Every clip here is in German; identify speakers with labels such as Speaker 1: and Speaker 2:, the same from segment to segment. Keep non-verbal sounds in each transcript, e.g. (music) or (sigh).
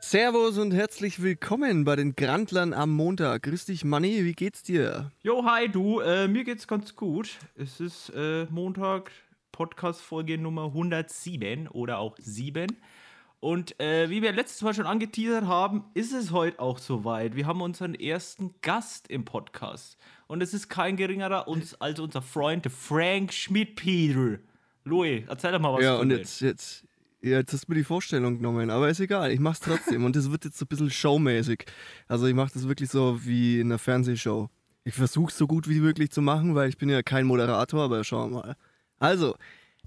Speaker 1: Servus und herzlich willkommen bei den Grandlern am Montag. Grüß dich, Manni, wie geht's dir?
Speaker 2: Jo, hi du, äh, mir geht's ganz gut. Es ist äh, Montag, Podcast-Folge Nummer 107 oder auch 7. Und äh, wie wir letztes Mal schon angeteasert haben, ist es heute auch soweit. Wir haben unseren ersten Gast im Podcast. Und es ist kein geringerer uns, als unser Freund Frank Schmidt-Peter. Louis, erzähl doch mal was
Speaker 1: ja,
Speaker 2: von
Speaker 1: und jetzt, jetzt, jetzt hast du mir die Vorstellung genommen, aber ist egal, ich mach's trotzdem. und das wird jetzt so ein bisschen showmäßig. Also ich mach das wirklich so wie in einer Fernsehshow. Ich versuch's so gut wie möglich zu machen, weil ich bin ja kein Moderator, aber schauen wir mal. Also,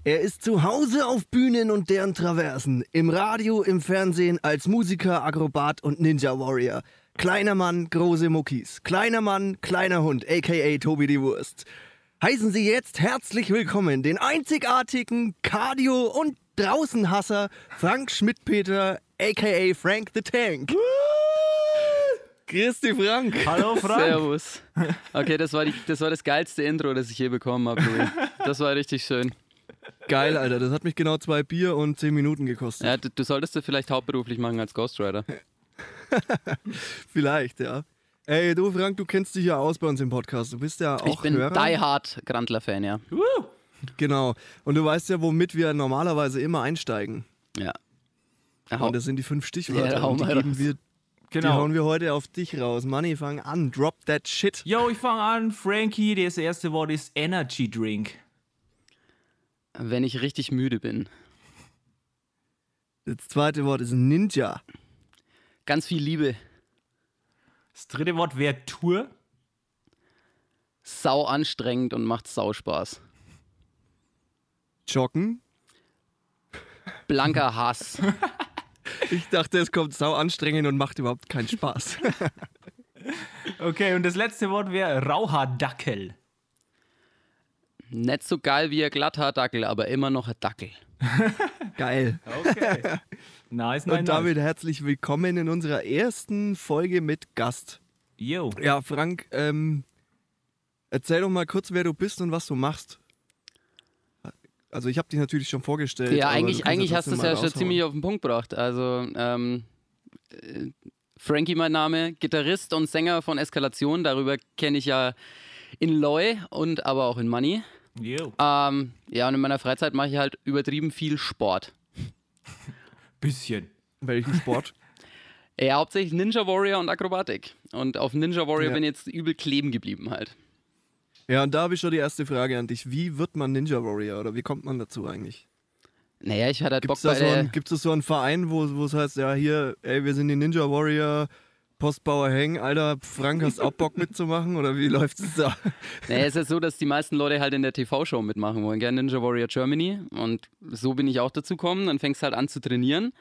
Speaker 1: er ist zu Hause auf Bühnen und deren Traversen, im Radio, im Fernsehen, als Musiker, Akrobat und Ninja Warrior. Kleiner Mann, große Muckis. Kleiner Mann, kleiner Hund, aka Tobi die Wurst. Heißen Sie jetzt herzlich willkommen den einzigartigen Cardio- und Draußenhasser Frank Schmidt-Peter, aka Frank the Tank. Grüß dich, Frank.
Speaker 2: Hallo Frank.
Speaker 3: Servus. Okay, das war, die, das war das geilste Intro, das ich je bekommen habe. Das war richtig schön.
Speaker 1: Geil, Alter. Das hat mich genau zwei Bier und zehn Minuten gekostet.
Speaker 3: Ja, du, du solltest das vielleicht hauptberuflich machen als Ghostwriter. (laughs)
Speaker 1: Vielleicht, ja. Ey, du, Frank, du kennst dich ja aus bei uns im Podcast. Du bist ja auch
Speaker 3: Ich bin
Speaker 1: Hörer.
Speaker 3: Die Hard Grandler-Fan, ja. (laughs)
Speaker 1: Genau. Und du weißt ja, womit wir normalerweise immer einsteigen.
Speaker 3: Ja. Hau-
Speaker 1: Und das sind die fünf Stichwörter.
Speaker 3: Ja, hau
Speaker 1: und die,
Speaker 3: mal
Speaker 1: geben
Speaker 3: raus.
Speaker 1: wir, die
Speaker 2: Genau.
Speaker 1: hauen wir heute auf dich raus. Money, fang an. Drop that shit.
Speaker 2: Jo, ich fange an. Frankie, das erste Wort ist Energy Drink.
Speaker 3: Wenn ich richtig müde bin.
Speaker 1: Das zweite Wort ist Ninja.
Speaker 3: Ganz viel Liebe.
Speaker 2: Das dritte Wort wäre Tour.
Speaker 3: Sau anstrengend und macht sau Spaß.
Speaker 1: Joggen.
Speaker 3: Blanker Hass. (laughs)
Speaker 1: Ich dachte, es kommt sau anstrengend und macht überhaupt keinen Spaß. (laughs)
Speaker 2: Okay, und das letzte Wort wäre Rauhaardackel.
Speaker 3: Nicht so geil wie ein Glatthaardackel, aber immer noch ein Dackel. (laughs)
Speaker 1: Geil.
Speaker 2: Okay. nice, nice,
Speaker 1: Und damit herzlich willkommen in unserer ersten Folge mit Gast.
Speaker 2: Yo.
Speaker 1: Ja, Frank, ähm, erzähl doch mal kurz, wer du bist und was du machst. Also ich habe dich natürlich schon vorgestellt.
Speaker 3: Ja,
Speaker 1: aber du
Speaker 3: eigentlich, eigentlich hast du es ja schon ziemlich auf den Punkt gebracht. Also, ähm, äh, Frankie mein Name, Gitarrist und Sänger von Eskalation. Darüber kenne ich ja in Loy und aber auch in Money.
Speaker 2: Yo.
Speaker 3: Ähm, ja, und in meiner Freizeit mache ich halt übertrieben viel Sport. (laughs)
Speaker 2: Bisschen.
Speaker 1: Welchen Sport? (laughs)
Speaker 3: Ja, hauptsächlich Ninja Warrior und Akrobatik. Und auf Ninja Warrior
Speaker 1: Ja.
Speaker 3: bin ich jetzt übel kleben geblieben halt.
Speaker 1: Ja, und da habe ich schon die erste Frage an dich. Wie wird man Ninja Warrior oder wie kommt man dazu eigentlich?
Speaker 3: Naja, ich hatte halt
Speaker 1: Gibt
Speaker 3: Bock
Speaker 1: es da,
Speaker 3: bei
Speaker 1: so gibt's da so einen Verein, wo es heißt, ja hier, ey, wir sind die Ninja Warrior, Postbauer Heng, Alter, Frank, hast auch Bock mitzumachen oder wie (laughs) läuft es da?
Speaker 3: Naja, es ist so, dass die meisten Leute halt in der TV-Show mitmachen wollen, gell? Ninja Warrior Germany. Und so bin ich auch dazu gekommen. Dann fängst du halt an zu trainieren.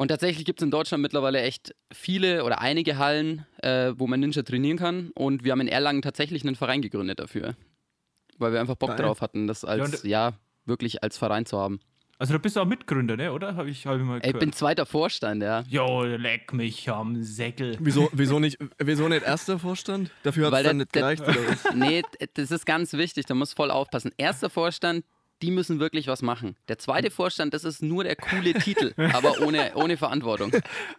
Speaker 3: Und tatsächlich gibt es in Deutschland mittlerweile echt viele oder einige Hallen, äh, wo man Ninja trainieren kann. Und wir haben in Erlangen tatsächlich einen Verein gegründet dafür. Weil wir einfach Bock
Speaker 1: Geil.
Speaker 3: drauf hatten, das als,
Speaker 2: und-
Speaker 3: ja, wirklich als Verein zu haben.
Speaker 2: Also du bist auch Mitgründer, ne? Oder? Habe ich, hab ich mal
Speaker 3: Ey,
Speaker 2: gehört.
Speaker 3: ich bin zweiter Vorstand, ja.
Speaker 2: Jo, leck mich am Säckel.
Speaker 1: Wieso, wieso, nicht, wieso nicht erster Vorstand? Dafür hat es
Speaker 3: Weil
Speaker 1: dann
Speaker 3: der-
Speaker 1: nicht
Speaker 3: der-
Speaker 1: gereicht oder was? (laughs)
Speaker 3: Nee, das ist ganz wichtig, da muss voll aufpassen. Erster Vorstand, die müssen wirklich was machen. Der zweite Vorstand, das ist nur der coole (laughs) Titel, aber ohne, ohne Verantwortung.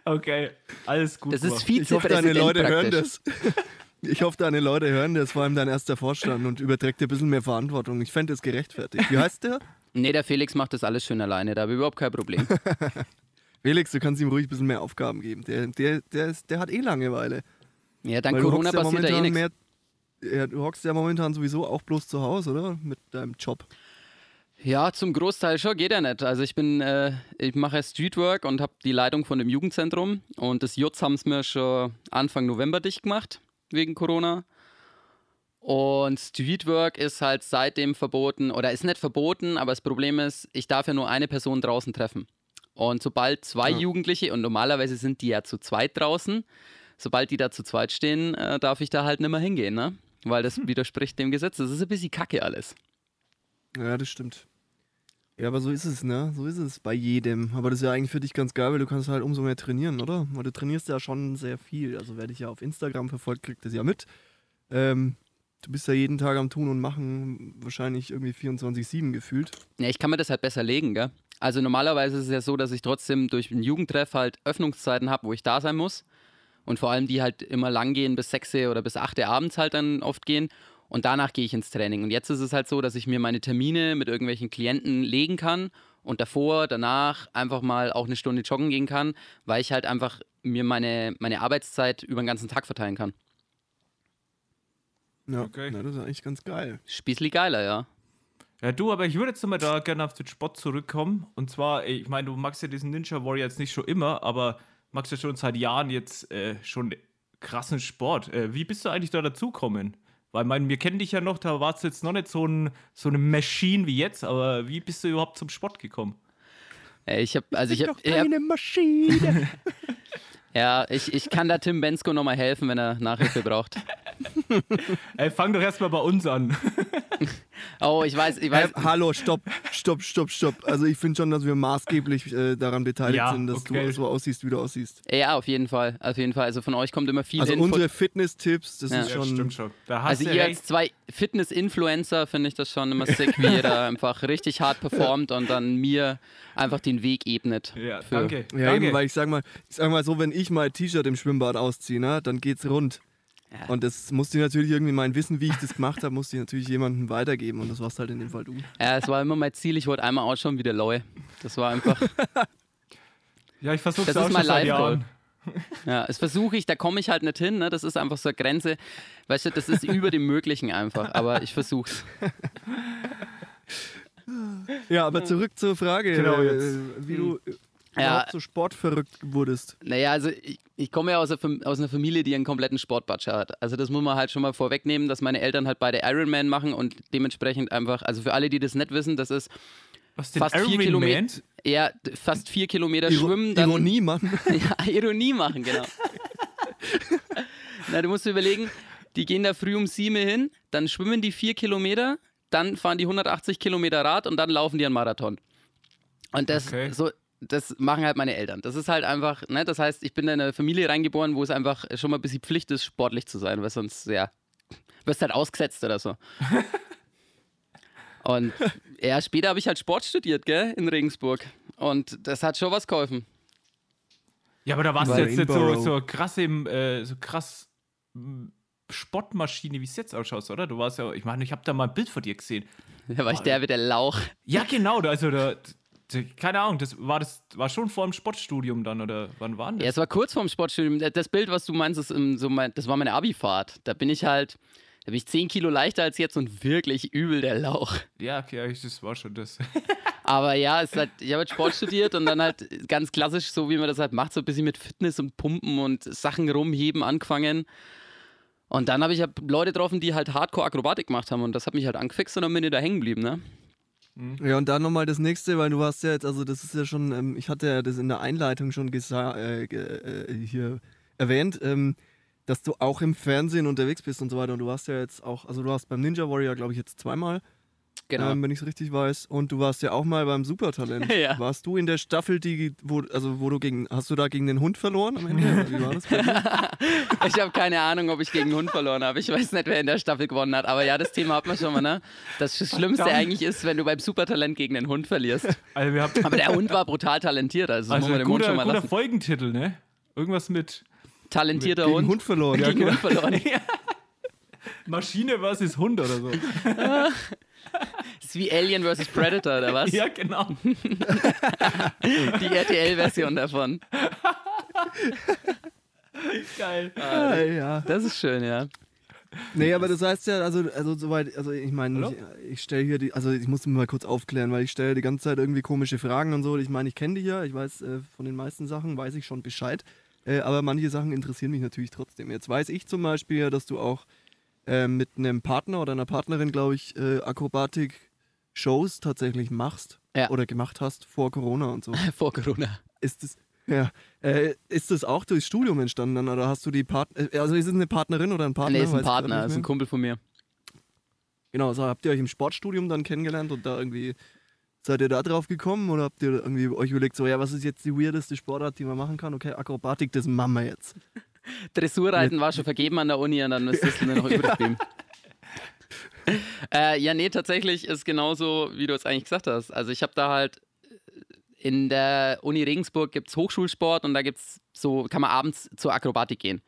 Speaker 2: Okay, alles gut.
Speaker 3: Das ist
Speaker 2: gemacht.
Speaker 1: Ich hoffe, deine Leute hören
Speaker 3: praktisch.
Speaker 1: das. (laughs) Ich hoffe, deine Leute hören das, vor allem dein erster Vorstand und überträgt dir ein bisschen mehr Verantwortung. Ich fände es gerechtfertigt. Wie heißt der?
Speaker 3: Nee, der Felix macht das alles schön alleine, da habe ich überhaupt kein Problem. (laughs)
Speaker 1: Felix, du kannst ihm ruhig ein bisschen mehr Aufgaben geben. Der, der, der, ist, der hat eh Langeweile.
Speaker 3: Ja, dank Corona
Speaker 1: hockst ja
Speaker 3: passiert da eh nichts.
Speaker 1: Ja, du hockst ja momentan sowieso auch bloß zu Hause, oder? Mit deinem Job.
Speaker 3: Ja, zum Großteil schon geht er nicht. Also ich bin, äh, ich mache Streetwork und habe die Leitung von dem Jugendzentrum und das Jutz haben es mir schon Anfang November dicht gemacht, wegen Corona. Und Streetwork ist halt seitdem verboten, oder ist nicht verboten, aber das Problem ist, ich darf ja nur eine Person draußen treffen. Und sobald zwei
Speaker 1: Ja.
Speaker 3: Jugendliche, und normalerweise sind die ja zu zweit draußen, sobald die da zu zweit stehen, äh, darf ich da halt nicht mehr hingehen, ne? Weil das widerspricht dem Gesetz. Das ist ein bisschen kacke alles.
Speaker 1: Ja, das stimmt. Ja, aber so ist es, ne? So ist es bei jedem. Aber das ist ja eigentlich für dich ganz geil, weil du kannst halt umso mehr trainieren, oder? Weil du trainierst ja schon sehr viel. Also wer dich ja auf Instagram verfolgt, kriegt das ja mit. Ähm, du bist ja jeden Tag am Tun und Machen, wahrscheinlich irgendwie 24-7 gefühlt.
Speaker 3: Ja, ich kann mir das halt besser legen, gell? Also normalerweise ist es ja so, dass ich trotzdem durch einen Jugendtreff halt Öffnungszeiten habe, wo ich da sein muss. Und vor allem die halt immer lang gehen bis 6 oder bis 8 abends halt dann oft gehen. Und danach gehe ich ins Training. Und jetzt ist es halt so, dass ich mir meine Termine mit irgendwelchen Klienten legen kann und davor, danach einfach mal auch eine Stunde joggen gehen kann, weil ich halt einfach mir meine, meine Arbeitszeit über den ganzen Tag verteilen kann.
Speaker 1: Ja,
Speaker 2: Okay.
Speaker 1: na, das ist eigentlich ganz geil.
Speaker 3: Spießli geiler, ja.
Speaker 2: Ja, du, aber ich würde jetzt nochmal da gerne auf den Sport zurückkommen. Und zwar, ich meine, du magst ja diesen Ninja Warrior jetzt nicht schon immer, aber magst ja schon seit Jahren jetzt äh, schon krassen Sport. Äh, wie bist du eigentlich da dazugekommen? Weil, mein, wir kennen dich ja noch, da warst du jetzt noch nicht so, ein, so eine Maschine wie jetzt, aber wie bist du überhaupt zum Sport gekommen?
Speaker 3: Äh, Ich habe, also ich habe,
Speaker 1: Doch keine Maschine. (laughs)
Speaker 3: ja, ich, ich kann da Tim Bensko nochmal helfen, wenn er Nachhilfe braucht.
Speaker 2: Ey, fang doch erstmal bei uns an. (laughs)
Speaker 3: Oh, ich weiß, ich
Speaker 1: äh,
Speaker 3: weiß.
Speaker 1: hallo, stopp, stopp, stopp, stopp. Also ich finde schon, dass wir maßgeblich äh, daran beteiligt
Speaker 2: Ja,
Speaker 1: sind, dass
Speaker 2: okay.
Speaker 1: du so aussiehst, wie du aussiehst.
Speaker 3: Ja, auf jeden Fall, auf jeden Fall. Also von euch kommt immer viel
Speaker 1: Also
Speaker 3: Input.
Speaker 1: unsere Fitness-Tipps, das
Speaker 3: Ja.
Speaker 1: ist
Speaker 2: Ja,
Speaker 1: schon.
Speaker 2: stimmt schon. Da hast
Speaker 3: Also ihr
Speaker 2: recht.
Speaker 3: als zwei Fitness-Influencer finde ich das schon immer sick, wie ihr da (laughs) einfach richtig hart performt und dann mir einfach den Weg ebnet.
Speaker 2: Ja, danke.
Speaker 1: Ja,
Speaker 2: danke.
Speaker 1: eben, weil ich sag mal, ich sag mal so, wenn ich mein T-Shirt im Schwimmbad ausziehe, ne, dann geht's rund.
Speaker 3: Ja.
Speaker 1: Und das musste ich natürlich irgendwie mein Wissen, wie ich das gemacht habe, musste ich natürlich jemandem weitergeben und das warst halt in dem Fall du.
Speaker 3: Ja, es war immer mein Ziel, ich wollte einmal ausschauen wie der Loy. Das war einfach, (laughs)
Speaker 2: ja, ich versuche
Speaker 3: das
Speaker 2: es auch
Speaker 3: ist mein.
Speaker 2: Jahren.
Speaker 3: ja, das versuche ich, da komme ich halt nicht hin, ne? das ist einfach so eine Grenze. Weißt du, das ist über dem Möglichen einfach, aber ich versuch's.
Speaker 1: Ja, aber zurück zur Frage,
Speaker 2: Genau,
Speaker 1: äh,
Speaker 2: jetzt.
Speaker 1: wie du äh,
Speaker 3: Ja.
Speaker 1: überhaupt so sportverrückt wurdest.
Speaker 3: Naja, also ich, ich komme ja aus, aus einer Familie, die einen kompletten Sportbatscher hat. Also das muss man halt schon mal vorwegnehmen, dass meine Eltern halt beide Ironman machen und dementsprechend einfach, also für alle, die das nicht wissen, das ist
Speaker 2: Was
Speaker 3: fast vier Kilometer, ja, fast vier Kilometer
Speaker 1: Iro
Speaker 3: schwimmen. Dann,
Speaker 1: Ironie, Mann. (laughs)
Speaker 3: Ja, Ironie machen, genau. Na, du musst dir überlegen, die gehen da früh um sieben hin, dann schwimmen die vier Kilometer, dann fahren die 180 Kilometer Rad und dann laufen die einen Marathon. Und das
Speaker 2: Okay.
Speaker 3: so. Das machen halt meine Eltern. Das ist halt einfach, ne, das heißt, ich bin in eine Familie reingeboren, wo es einfach schon mal ein bisschen Pflicht ist, sportlich zu sein, weil sonst, ja, wirst halt ausgesetzt oder so. (laughs) Und ja, später habe ich halt Sport studiert, gell, in Regensburg. Und das hat schon was geholfen.
Speaker 2: Ja, aber da warst du jetzt nicht so, so krass im, äh, so krass m, Sportmaschine, wie es jetzt ausschaut, oder? Du warst ja, ich meine, ich habe da mal ein Bild von dir gesehen.
Speaker 3: Da war ich der mit der Lauch.
Speaker 2: Ja, genau, da- also da, keine Ahnung, das war das war schon vor dem Sportstudium dann, oder wann war denn
Speaker 3: Ja,
Speaker 2: das?
Speaker 3: es war kurz vorm Sportstudium. Das Bild, was du meinst, ist so mein, das war meine Abifahrt. Da bin ich halt, da bin ich 10 Kilo leichter als jetzt und wirklich übel der Lauch.
Speaker 2: Ja, okay, ich- das war schon das. (laughs)
Speaker 3: Aber ja, es ist halt, ich habe halt Sport studiert und dann halt ganz klassisch, so wie man das halt macht, so ein bisschen mit Fitness und Pumpen und Sachen rumheben angefangen. Und dann habe ich halt Leute getroffen, die halt Hardcore-Akrobatik gemacht haben und das hat mich halt angefixt und dann bin ich da hängen geblieben, ne?
Speaker 1: Ja, und dann nochmal das nächste, weil du hast ja jetzt, also das ist ja schon, ähm, ich hatte ja das in der Einleitung schon äh, äh, hier erwähnt, ähm, dass du auch im Fernsehen unterwegs bist und so weiter. Und du warst ja jetzt auch, also du warst beim Ninja Warrior, glaube ich, jetzt zweimal,
Speaker 3: Genau.
Speaker 1: ähm, wenn ich es richtig weiß. Und du warst ja auch mal beim Supertalent. (laughs)
Speaker 3: Ja.
Speaker 1: Warst du in der Staffel, die, wo, also wo du gegen, hast du da gegen den Hund verloren am Ende? Wie war das bei dir? (laughs)
Speaker 3: Ich habe keine Ahnung, ob ich gegen einen Hund verloren habe. Ich weiß nicht, wer in der Staffel gewonnen hat. Aber ja, das Thema hat man schon mal, ne? Das Schlimmste
Speaker 2: Verdammt.
Speaker 3: eigentlich ist, wenn du beim Supertalent gegen einen Hund verlierst.
Speaker 2: Also, wir haben
Speaker 3: Aber der Hund war brutal talentiert, also, das
Speaker 2: also
Speaker 3: muss man dem Hund
Speaker 2: guter,
Speaker 3: schon mal
Speaker 2: guter
Speaker 3: lassen.
Speaker 2: Folgentitel, ne? Irgendwas mit
Speaker 3: Talentierter
Speaker 1: gegen
Speaker 3: Hund.
Speaker 1: Hund verloren.
Speaker 3: gegen Hund verloren. (laughs)
Speaker 2: Maschine versus Hund oder so.
Speaker 3: Ist wie Alien vs. Predator, oder was? (laughs)
Speaker 2: Ja, genau.
Speaker 3: Die RTL-Version davon.
Speaker 2: Geil.
Speaker 1: Ah, ja.
Speaker 3: Das ist schön, ja.
Speaker 1: Nee, aber das heißt ja, also, also soweit, also ich meine, ich, ich stelle hier die, also ich muss mich mal kurz aufklären, weil ich stelle die ganze Zeit irgendwie komische Fragen und so. Ich meine, ich kenne die ja, ich weiß äh, von den meisten Sachen, weiß ich schon Bescheid. Äh, aber manche Sachen interessieren mich natürlich trotzdem. Jetzt weiß ich zum Beispiel ja, dass du auch äh, mit einem Partner oder einer Partnerin, glaube ich, äh, Akrobatik-Shows tatsächlich machst
Speaker 3: Ja.
Speaker 1: oder gemacht hast vor Corona und so. (laughs)
Speaker 3: Vor Corona.
Speaker 1: Ist das, ja, äh, ist das auch durchs Studium entstanden dann oder hast du die Partner, also ist es eine Partnerin oder ein Partner?
Speaker 3: nee, ist ein Partner, ist ein. Kumpel von mir.
Speaker 1: Genau, so habt ihr euch im Sportstudium dann kennengelernt und da irgendwie seid ihr da drauf gekommen oder habt ihr irgendwie euch überlegt, so ja, was ist jetzt die weirdeste Sportart, die man machen kann? Okay, Akrobatik, das machen wir jetzt. (laughs)
Speaker 3: Dressurreiten war schon vergeben an der Uni und dann ist das nur noch (laughs) übrig geblieben. äh, ja, nee, tatsächlich ist genauso, wie du es eigentlich gesagt hast. Also ich habe da halt, in der Uni Regensburg gibt es Hochschulsport und da gibt's so, kann man abends zur Akrobatik gehen.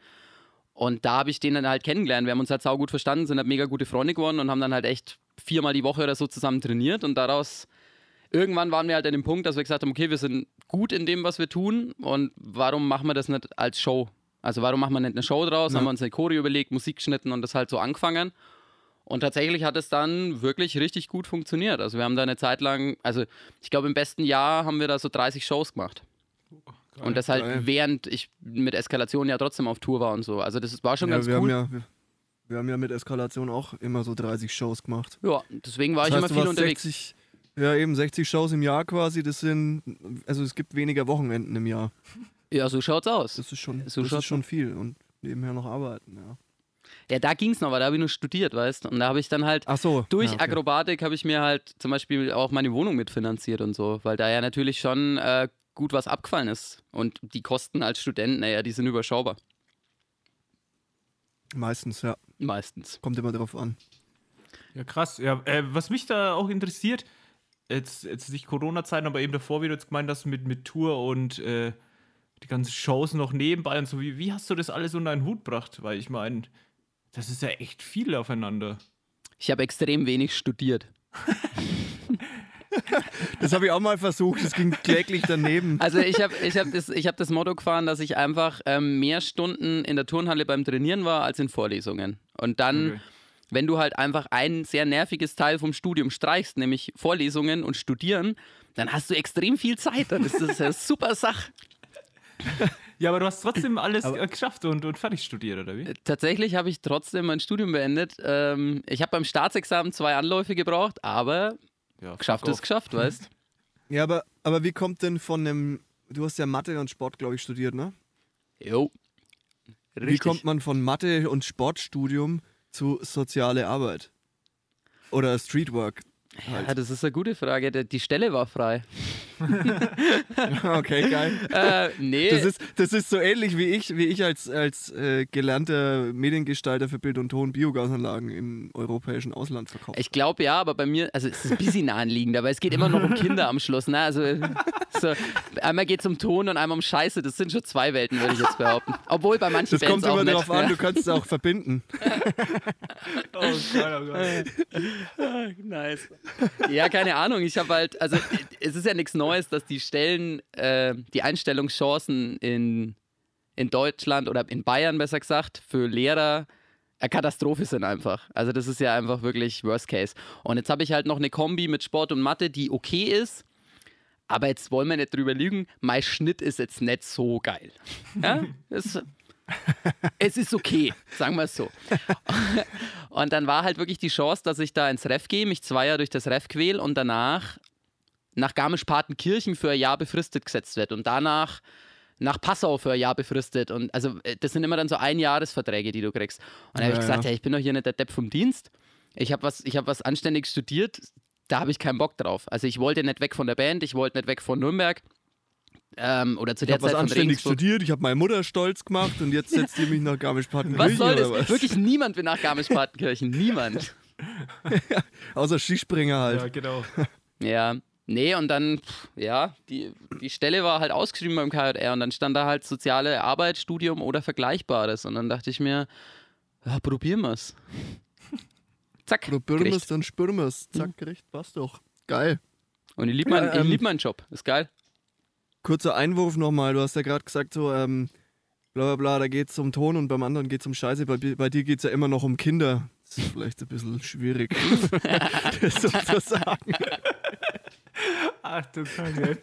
Speaker 3: Und da habe ich den dann halt kennengelernt. Wir haben uns halt saugut verstanden, sind halt mega gute Freunde geworden und haben dann halt echt viermal die Woche oder so zusammen trainiert. Und daraus, irgendwann waren wir halt an dem Punkt, dass wir gesagt haben, okay, wir sind gut in dem, was wir tun. Und warum machen wir das nicht als Show? Also warum machen wir nicht eine Show draus?
Speaker 1: Ja.
Speaker 3: Haben wir uns eine Choreo überlegt, Musik geschnitten und das halt so angefangen. Und tatsächlich hat es dann wirklich richtig gut funktioniert. Also wir haben da eine Zeit lang, also ich glaube im besten Jahr haben wir da so 30 Shows gemacht. Und das halt
Speaker 1: Geil.
Speaker 3: während ich mit Eskalation ja trotzdem auf Tour war und so. Also das war schon
Speaker 1: Ja,
Speaker 3: ganz
Speaker 1: wir,
Speaker 3: cool.
Speaker 1: haben ja, wir, wir haben ja mit Eskalation auch immer so 30 Shows gemacht.
Speaker 3: Ja, deswegen war
Speaker 1: Das
Speaker 3: ich
Speaker 1: heißt,
Speaker 3: immer viel unterwegs.
Speaker 1: 60, ja, eben 60 Shows im Jahr quasi. Das sind, also es gibt weniger Wochenenden im Jahr.
Speaker 3: Ja, so schaut's aus.
Speaker 1: Das ist schon,
Speaker 3: So
Speaker 1: das ist schon viel. Und nebenher noch arbeiten, ja.
Speaker 3: Ja, da ging's noch, weil da habe ich nur studiert, weißt du. Und da habe ich dann halt
Speaker 1: Ach so.
Speaker 3: durch
Speaker 1: ja, okay.
Speaker 3: Akrobatik habe ich mir halt zum Beispiel auch meine Wohnung mitfinanziert und so, weil da ja natürlich schon äh, gut was abgefallen ist. Und die Kosten als Student, naja, die sind überschaubar.
Speaker 1: Meistens, ja.
Speaker 3: Meistens.
Speaker 1: Kommt immer drauf an.
Speaker 2: Ja, krass. Ja, äh, was mich da auch interessiert, jetzt, jetzt nicht Corona-Zeiten, aber eben davor, wie du jetzt gemeint hast, mit, mit Tour und äh, die ganzen Shows noch nebenbei und so, wie, wie hast du das alles unter einen Hut gebracht? Weil ich meine, das ist ja echt viel aufeinander.
Speaker 3: Ich habe extrem wenig studiert. (laughs)
Speaker 1: Das habe ich auch mal versucht. Das ging kläglich daneben. (laughs)
Speaker 3: Also ich habe ich hab das, ich hab das Motto gefahren, dass ich einfach ähm, mehr Stunden in der Turnhalle beim Trainieren war als in Vorlesungen. Und dann,
Speaker 2: Okay.
Speaker 3: wenn du halt einfach ein sehr nerviges Teil vom Studium streichst, nämlich Vorlesungen und Studieren, dann hast du extrem viel Zeit. Dann ist das eine (laughs) super Sache. (laughs)
Speaker 2: Ja, aber du hast trotzdem alles
Speaker 1: Aber-
Speaker 2: äh, geschafft und, und fertig studiert, oder wie?
Speaker 3: Tatsächlich habe ich trotzdem mein Studium beendet. Ähm, ich habe beim Staatsexamen zwei Anläufe gebraucht, aber
Speaker 2: Ja,
Speaker 3: geschafft ist geschafft, weißt (laughs)
Speaker 1: Ja, aber, aber wie kommt denn von einem. Du hast ja Mathe und Sport, glaube ich, studiert, ne?
Speaker 3: Jo.
Speaker 1: Wie
Speaker 3: Richtig.
Speaker 1: kommt man von Mathe und Sportstudium zu soziale Arbeit? Oder Streetwork?
Speaker 3: Ja, das ist eine gute Frage. Die Stelle war frei. (laughs)
Speaker 1: Okay, geil. (laughs)
Speaker 3: Äh, nee.
Speaker 1: Das ist, das ist so ähnlich wie ich, wie ich als, als äh, gelernter Mediengestalter für Bild und Ton Biogasanlagen im europäischen Ausland verkaufe.
Speaker 3: Ich glaube ja, aber bei mir, also es ist ein bisschen naheliegend, aber es geht immer noch um Kinder am Schluss. Ne? Also so, einmal geht es um Ton und einmal um Scheiße. Das sind schon zwei Welten, würde ich jetzt behaupten. Obwohl bei manchen
Speaker 1: Das
Speaker 3: Bands
Speaker 1: kommt
Speaker 3: auch
Speaker 1: immer darauf an, du kannst es auch verbinden. (laughs)
Speaker 2: Oh Gott, oh Gott.
Speaker 3: Nice. Ja, keine Ahnung. Ich habe halt, also es ist ja nichts Neues, dass die Stellen, äh, die Einstellungschancen in, in Deutschland oder in Bayern besser gesagt für Lehrer eine Katastrophe sind einfach. Also das ist ja einfach wirklich Worst Case. Und jetzt habe ich halt noch eine Kombi mit Sport und Mathe, die okay ist. Aber jetzt wollen wir nicht drüber lügen, mein Schnitt ist jetzt nicht so geil. Ja? (laughs) Es, es ist okay, sagen wir es so. (laughs) Und dann war halt wirklich die Chance, dass ich da ins Ref gehe, mich zwei Jahre durch das Ref quäl und danach nach Garmisch-Partenkirchen für ein Jahr befristet gesetzt wird und danach nach Passau für ein Jahr befristet. Und also äh, das sind immer dann so Einjahresverträge, die du kriegst. Und da habe
Speaker 1: Ja,
Speaker 3: ich gesagt,
Speaker 1: ja.
Speaker 3: hey, ich bin doch hier nicht der Depp vom Dienst. Ich habe was, ich hab was anständig studiert, da habe ich keinen Bock drauf. Also ich wollte nicht weg von der Band, ich wollte nicht weg von Nürnberg. Ähm, oder zu
Speaker 1: Ich
Speaker 3: der
Speaker 1: habe was
Speaker 3: Zeit von
Speaker 1: anständig
Speaker 3: Regensburg.
Speaker 1: studiert, ich habe meine Mutter stolz gemacht und jetzt setzt ihr mich nach
Speaker 3: Was
Speaker 1: Garmisch-Partenkirchen
Speaker 3: soll
Speaker 1: oder
Speaker 3: das?
Speaker 1: was?
Speaker 3: Wirklich (laughs) niemand will nach Garmisch-Partenkirchen. Niemand. (laughs)
Speaker 1: Außer Skispringer halt.
Speaker 2: Ja, genau. (laughs)
Speaker 3: Ja, nee, und dann, pff, ja, die, die Stelle war halt ausgeschrieben beim KJR und dann stand da halt soziale Arbeit, Studium oder Vergleichbares. Und dann dachte ich mir, ja, probieren wir's. Zack.
Speaker 1: Probieren
Speaker 3: gekriegt.
Speaker 1: wir's, dann spüren wir's. Zack, gerecht, passt doch. Geil.
Speaker 3: Und ich liebe mein,
Speaker 1: Ja,
Speaker 3: ich
Speaker 1: ähm,
Speaker 3: lieb meinen Job. Ist geil.
Speaker 1: Kurzer Einwurf nochmal. Du hast ja gerade gesagt, so, ähm, bla bla bla, da geht's um Ton und beim anderen geht's um Scheiße. Bei, bei dir geht's ja immer noch um Kinder. Das ist vielleicht ein bisschen schwierig, (laughs) das so zu sagen.
Speaker 2: Ach du Kacke.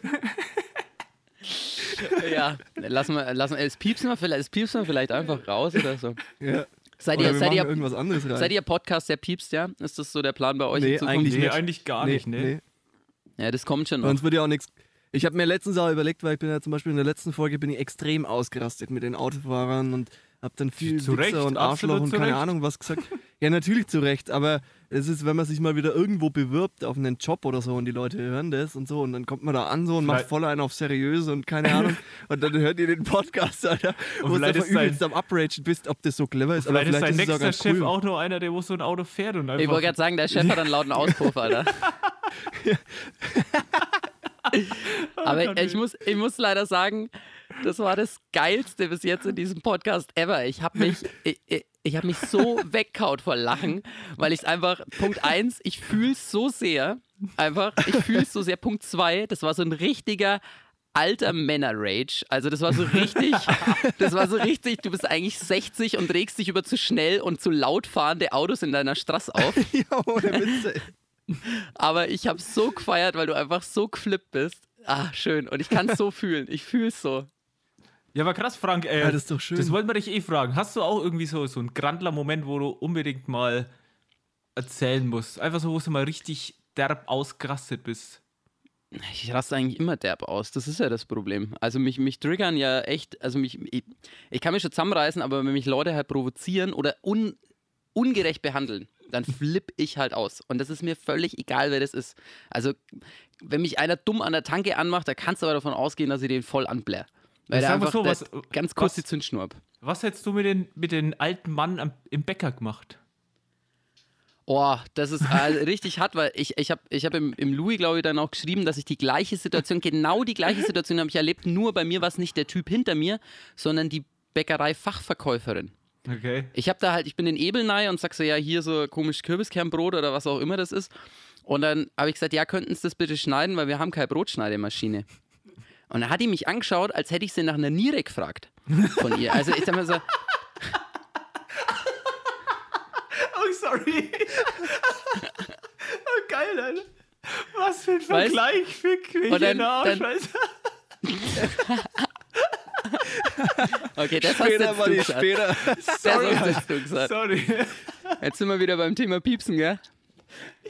Speaker 3: ja, lassen wir, lassen wir, es piepsen wir vielleicht, es piepsen wir vielleicht einfach raus oder so.
Speaker 1: Ja.
Speaker 3: Seid ihr, seid ihr,
Speaker 1: irgendwas anderes rein.
Speaker 3: seid ihr Podcast, der piepst, ja? Ist das so der Plan bei euch
Speaker 1: Nee,
Speaker 3: in Zukunft?
Speaker 1: eigentlich
Speaker 2: Nee, eigentlich gar nicht, ne?
Speaker 3: Ja, das kommt schon noch.
Speaker 1: Sonst würde ja auch nichts. Ich habe mir letztens auch überlegt, weil ich bin ja zum Beispiel in der letzten Folge bin ich extrem ausgerastet mit den Autofahrern und habe dann viel
Speaker 2: Zu Recht,
Speaker 1: Wichser und
Speaker 2: absolut
Speaker 1: Arschloch und keine
Speaker 2: Recht.
Speaker 1: Ahnung was gesagt. Ja, natürlich zu Recht, aber es ist, wenn man sich mal wieder irgendwo bewirbt auf einen Job oder so und die Leute hören das und so und dann kommt man da an so und macht
Speaker 2: Vielleicht-
Speaker 1: voll einen auf seriös und keine Ahnung (laughs) und dann hört ihr den Podcast, Alter,
Speaker 2: Und
Speaker 1: wo du einfach
Speaker 2: dein-
Speaker 1: übelst am Upragen bist, ob das so clever ist, aber
Speaker 2: Vielleicht ist
Speaker 1: vielleicht
Speaker 2: dein
Speaker 1: ist auch
Speaker 2: nächster Chef
Speaker 1: cool.
Speaker 2: auch nur einer, der wo so ein Auto fährt und einfach.
Speaker 3: Ich wollte gerade sagen, der Chef hat einen lauten Auspuff, Alter. (laughs) (laughs) (laughs) Aber
Speaker 2: Gott,
Speaker 3: ich, muss, ich muss leider sagen, das war das Geilste bis jetzt in diesem Podcast ever. Ich habe mich, ich, ich, ich mich so (laughs) wegkaut vor Lachen, weil ich es einfach, Punkt eins, ich fühle es so sehr, einfach, ich fühle es so sehr. Punkt zwei, das war so ein richtiger alter Männer-Rage. Also das war so richtig, (laughs) das war so richtig, du bist eigentlich 60 und regst dich über zu schnell und zu laut fahrende Autos in deiner Straße auf.
Speaker 1: ja, ohne Witze.
Speaker 3: Aber ich habe so gefeiert, weil du einfach so geflippt bist. Ah, schön. Und ich kann es so (laughs) fühlen. Ich fühle es so.
Speaker 2: Ja, aber krass, Frank. Äh,
Speaker 1: Ja, das ist doch schön.
Speaker 2: Das wollten wir dich eh fragen. Hast du auch irgendwie so, so einen Grandler-Moment, wo du unbedingt mal erzählen musst? Einfach so, wo du mal richtig derb ausgerastet bist.
Speaker 3: Ich raste eigentlich immer derb aus. Das ist ja das Problem. Also mich, mich triggern ja echt, also mich, ich, ich kann mich schon zusammenreißen, aber wenn mich Leute halt provozieren oder un, ungerecht behandeln, dann flippe ich halt aus. Und das ist mir völlig egal, wer das ist. Also, wenn mich einer dumm an der Tanke anmacht, da kannst du aber davon ausgehen, dass ich den voll anblär. Weil der einfach
Speaker 2: so, was-
Speaker 3: hat ganz kurz
Speaker 2: was-
Speaker 3: die Zündschnur ab.
Speaker 2: Was hättest du mit den, mit den alten Mann am, im Bäcker gemacht?
Speaker 3: Oh, das ist äh, (laughs) richtig hart, weil ich, ich habe ich hab im, im Louis, glaube ich, dann auch geschrieben, dass ich die gleiche Situation, genau die gleiche Situation habe ich erlebt, nur bei mir war es nicht der Typ hinter mir, sondern die Bäckerei-Fachverkäuferin.
Speaker 2: Okay.
Speaker 3: Ich habe da halt, ich bin in Ebelnei und sag so, ja, hier so komisch Kürbiskernbrot oder was auch immer das ist. Und dann habe ich gesagt, ja, könnten Sie das bitte schneiden, weil wir haben keine Brotschneidemaschine. Und dann hat die mich angeschaut, als hätte ich sie nach einer Niere gefragt von ihr. Also ich sag mal so, (laughs)
Speaker 2: Oh, sorry. (laughs) oh, geil, Alter. Was für ein
Speaker 3: Weißt-
Speaker 2: Vergleich, Fick mich
Speaker 3: dann-
Speaker 2: in den Arsch,
Speaker 3: dann-. (laughs) okay, das hast
Speaker 1: Später,
Speaker 3: jetzt
Speaker 1: Manni,
Speaker 3: du gesagt.
Speaker 1: später.
Speaker 3: Das
Speaker 2: Sorry,
Speaker 3: hast jetzt du gesagt.
Speaker 2: Sorry.
Speaker 3: Jetzt sind wir wieder beim Thema Piepsen, gell?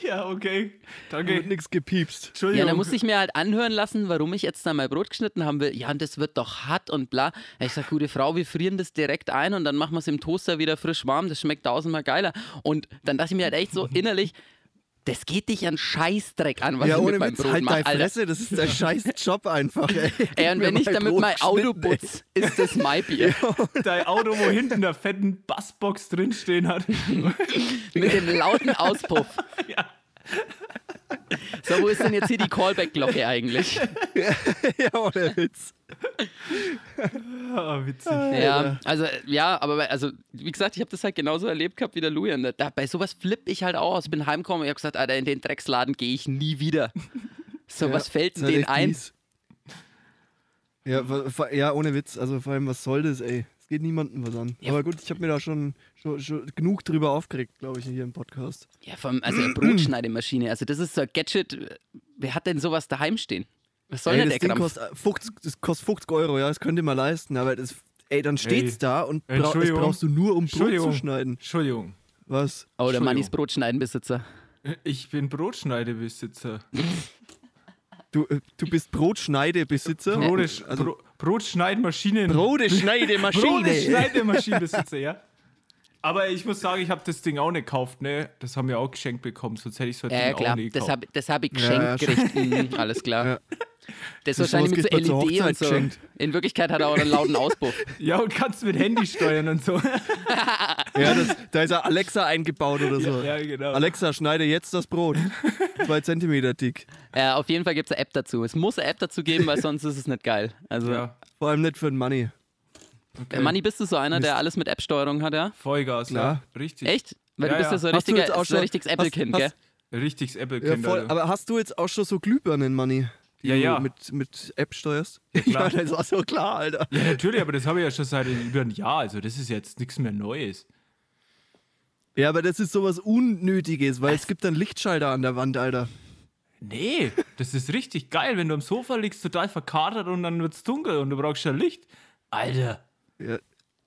Speaker 2: Ja, okay.
Speaker 1: Wird
Speaker 2: Danke.
Speaker 1: nichts gepiepst.
Speaker 3: Ja,
Speaker 2: Entschuldigung.
Speaker 3: dann musste ich mir halt anhören lassen, warum ich jetzt da mein Brot geschnitten haben will. Ja, und das wird doch hart und bla. Ja, Ich sag, gute Frau, wir frieren das direkt ein und dann machen wir es im Toaster wieder frisch warm. Das schmeckt tausendmal geiler. Und dann dachte ich mir halt echt so innerlich, das geht dich an Scheißdreck an, was
Speaker 1: ja,
Speaker 3: ich
Speaker 1: ohne
Speaker 3: mit meinem
Speaker 1: Witz,
Speaker 3: Brot
Speaker 1: halt
Speaker 3: mache,
Speaker 1: deine
Speaker 3: Alter.
Speaker 1: Fresse, das ist der scheiß Job einfach, ey. (laughs)
Speaker 3: Ey, und wenn ich damit
Speaker 1: Brot
Speaker 3: mein Auto
Speaker 1: geschnitten, ey.
Speaker 3: putz, ist das mein Bier. (laughs)
Speaker 2: Dein Auto, wo hinten in der fetten Bassbox drinstehen hat. (laughs)
Speaker 3: Mit dem lauten Auspuff.
Speaker 2: Ja.
Speaker 3: So, wo ist denn jetzt hier die Callback-Glocke eigentlich? (laughs)
Speaker 1: ja, ohne Witz.
Speaker 2: Ah, witzig.
Speaker 3: Ja, also ja, aber also wie gesagt, ich habe das halt genauso erlebt gehabt wie der Louis. Und da, bei sowas flippe ich halt auch aus. Bin heimgekommen und ich habe gesagt, Alter, in den Drecksladen gehe ich nie wieder. So,
Speaker 1: Ja,
Speaker 3: was fällt denn denen ein?
Speaker 1: mies. Ja, ja, ohne Witz. Also vor allem, was soll das, ey? Geht niemandem was an.
Speaker 3: Ja.
Speaker 1: Aber gut, ich habe mir da schon, schon, schon genug drüber aufgeregt, glaube ich, hier im Podcast.
Speaker 3: Ja, vom, also eine Brotschneidemaschine. Also das ist so ein Gadget. Wer hat denn sowas daheim stehen? Was soll
Speaker 1: ey,
Speaker 3: denn
Speaker 1: das
Speaker 3: der
Speaker 1: Ding kostet 50, das kostet 50 Euro, ja, das könnt ihr mal leisten. Aber das, ey, dann steht's
Speaker 2: Ey,
Speaker 1: da und bra das brauchst du nur, um Brot zu
Speaker 2: Entschuldigung.
Speaker 1: schneiden.
Speaker 2: Entschuldigung.
Speaker 1: Was?
Speaker 3: Oh, der
Speaker 2: Entschuldigung.
Speaker 3: Mannis Brotschneidenbesitzer.
Speaker 2: Ich bin Brotschneidebesitzer.
Speaker 1: Du, äh, du bist Brotschneidebesitzer?
Speaker 2: Brote,
Speaker 1: also,
Speaker 2: Bro, Brotschneidmaschinen.
Speaker 1: Broteschneidemaschine. (laughs)
Speaker 2: Brotschneidemaschinenbesitzer, ja. Aber ich muss sagen, ich habe das Ding auch nicht gekauft, ne? Das haben wir auch geschenkt bekommen, sonst hätte ich so ein
Speaker 3: Ja,
Speaker 2: Ding
Speaker 3: ja,
Speaker 2: auch
Speaker 3: klar.
Speaker 2: nicht
Speaker 3: Das
Speaker 2: gekauft.
Speaker 3: habe das hab ich
Speaker 1: Ja, ja,
Speaker 3: geschenkt gekriegt. Mhm, alles klar.
Speaker 1: Ja.
Speaker 3: Das
Speaker 1: Das
Speaker 3: ist wahrscheinlich mit so
Speaker 1: man zur
Speaker 3: LED und so.
Speaker 1: geschenkt.
Speaker 3: In Wirklichkeit hat er auch einen lauten Auspuff. (laughs)
Speaker 2: ja, und kannst mit Handy steuern und so.
Speaker 1: Ja, das, da ist ja Alexa eingebaut oder so.
Speaker 2: ja, genau.
Speaker 1: Alexa, schneide jetzt das Brot. Zwei Zentimeter dick.
Speaker 3: Äh, auf jeden Fall gibt es eine App dazu. Es muss eine App dazu geben, weil sonst ist es nicht geil. Also,
Speaker 2: Ja,
Speaker 1: Vor allem nicht für den Money.
Speaker 3: Äh, Manni, bist du so einer, der alles mit App-Steuerung hat, ja?
Speaker 2: Vollgas,
Speaker 1: Klar.
Speaker 2: ja. Richtig.
Speaker 3: Echt? Weil
Speaker 2: Ja,
Speaker 3: du bist ja,
Speaker 2: ja.
Speaker 3: so ein
Speaker 1: du
Speaker 3: richtiger, so richtiges Apple-Kind, gell?
Speaker 2: Richtiges
Speaker 1: Ja,
Speaker 2: Apple-Kind,
Speaker 1: voll.
Speaker 2: Alter.
Speaker 1: Aber hast du jetzt auch schon so Glühbirnen, Money? Die
Speaker 2: Ja,
Speaker 1: du
Speaker 2: ja.
Speaker 1: Mit, mit App steuerst? (laughs)
Speaker 2: klar.
Speaker 1: Ja, das war so klar, Alter.
Speaker 2: Ja, natürlich, aber das habe ich ja schon seit über einem Jahr. Also, das ist jetzt nichts mehr Neues.
Speaker 1: Ja, aber das ist sowas Unnötiges, weil es gibt dann Lichtschalter an der Wand, Alter.
Speaker 2: Nee, das ist richtig geil, wenn du am Sofa liegst, total verkatert und dann wird es dunkel und du brauchst ja Licht. Alter.
Speaker 1: Ja,